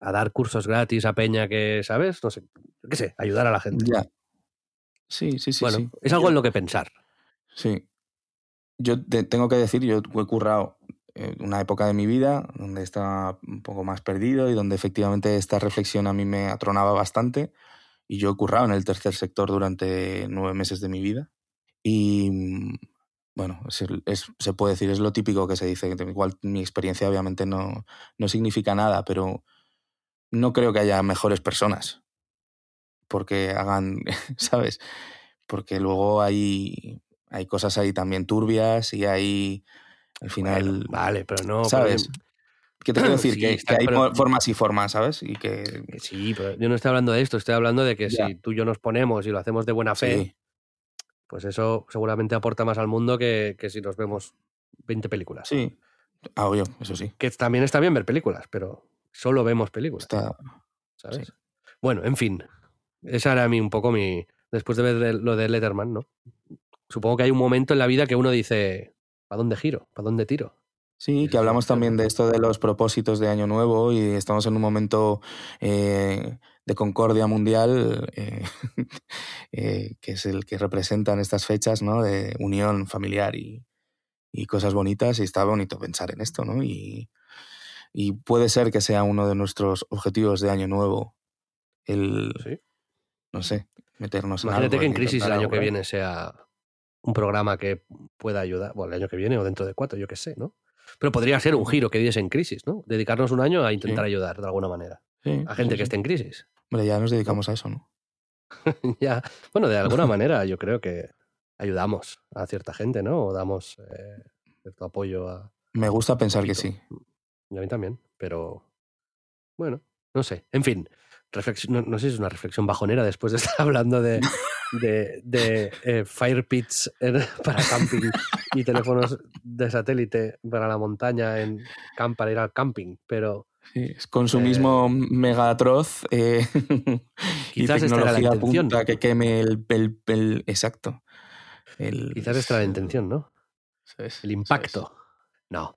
a dar cursos gratis a Peña que, ¿sabes? No sé, yo qué sé, ayudar a la gente. Ya. Sí, sí, sí. bueno, sí. es algo en lo que pensar. Sí. Yo te tengo que decir, yo he currado eh, una época de mi vida donde estaba un poco más perdido y donde efectivamente esta reflexión a mí me atronaba bastante. Y yo he currado en el tercer sector durante nueve meses de mi vida. Y mm, bueno, es es- se puede decir, es lo típico que se dice. Igual mi experiencia obviamente no, no significa nada, pero no creo que haya mejores personas porque hagan, ¿sabes? Porque luego hay, hay cosas ahí también turbias y hay, al final, Bueno, vale, pero no. pero ¿sabes? ¿Qué te quiero decir? Sí, que, hay pero- formas y formas, ¿sabes? Y que... que sí, pero yo no estoy hablando de esto, estoy hablando de que Ya. si tú y yo nos ponemos y lo hacemos de buena fe, Sí, pues eso seguramente aporta más al mundo que, que si nos vemos 20 películas. sí. Ah, obvio, eso sí. Que también está bien ver películas, pero solo vemos películas. Está... ¿sabes? Sí. Bueno, en fin. Esa era a mí un poco mi. Después de ver lo de Letterman, ¿no? Supongo que hay un momento en la vida que uno dice: ¿para dónde giro? ¿Para dónde tiro? Sí, que hablamos también de esto de los propósitos de Año Nuevo y estamos en un momento eh, de concordia mundial, eh, eh, que es el que representan estas fechas, ¿no? De unión familiar y, y cosas bonitas y está bonito pensar en esto, ¿no? Y, y puede ser que sea uno de nuestros objetivos de Año Nuevo el, Sí. no sé, meternos en Imagínate algo, que en Crisis el año que algo, viene sea un programa que pueda ayudar. Bueno, el año que viene o dentro de cuatro, yo qué sé, ¿no? Pero podría ser un giro que diese en crisis, ¿no? Dedicarnos un año a intentar ayudar de alguna manera Sí, a gente sí, que esté en crisis. Hombre, ya nos dedicamos a eso, ¿no? ya, bueno, de alguna manera yo creo que ayudamos a cierta gente, ¿no? O damos eh, cierto apoyo a, Me gusta pensar que sí. Y a mí también, pero bueno, no sé. En fin, no, no sé si es una reflexión bajonera después de estar hablando de, de, de, eh, fire pits en- para camping y teléfonos de satélite para la montaña en camp para ir al camping, pero Sí, es consumismo mega atroz eh, y la tecnología intención. punta que queme el, el- el- exacto. El, quizás esta era la intención, ¿no? El impacto. No.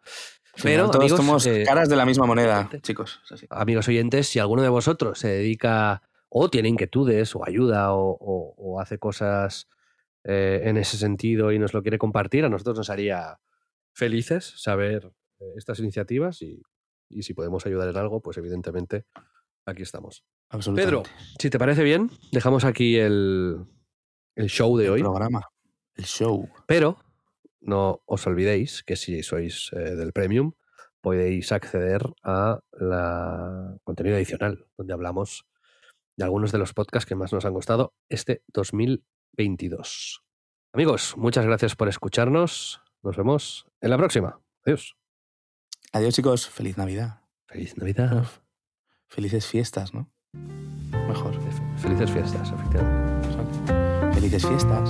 final Pero, todos amigos, somos eh, caras de la misma moneda, gente. chicos. amigos oyentes, si alguno de vosotros se dedica o tiene inquietudes o ayuda o, o- o hace cosas eh, en ese sentido y nos lo quiere compartir, a nosotros nos haría felices saber eh, estas iniciativas y, y si podemos ayudar en algo, pues evidentemente aquí estamos. Pedro, si te parece bien, dejamos aquí el, el show de el hoy, programa, el show. pero no os olvidéis que si sois eh, del Premium podéis acceder a la contenido adicional, donde hablamos de algunos de los podcasts que más nos han gustado este 2022. Amigos, muchas gracias por escucharnos. Nos vemos en la próxima. Adiós. Adiós, chicos. Feliz Navidad. Feliz Navidad. Felices fiestas, ¿no? Mejor. Felices fiestas, efectivamente. Felices fiestas.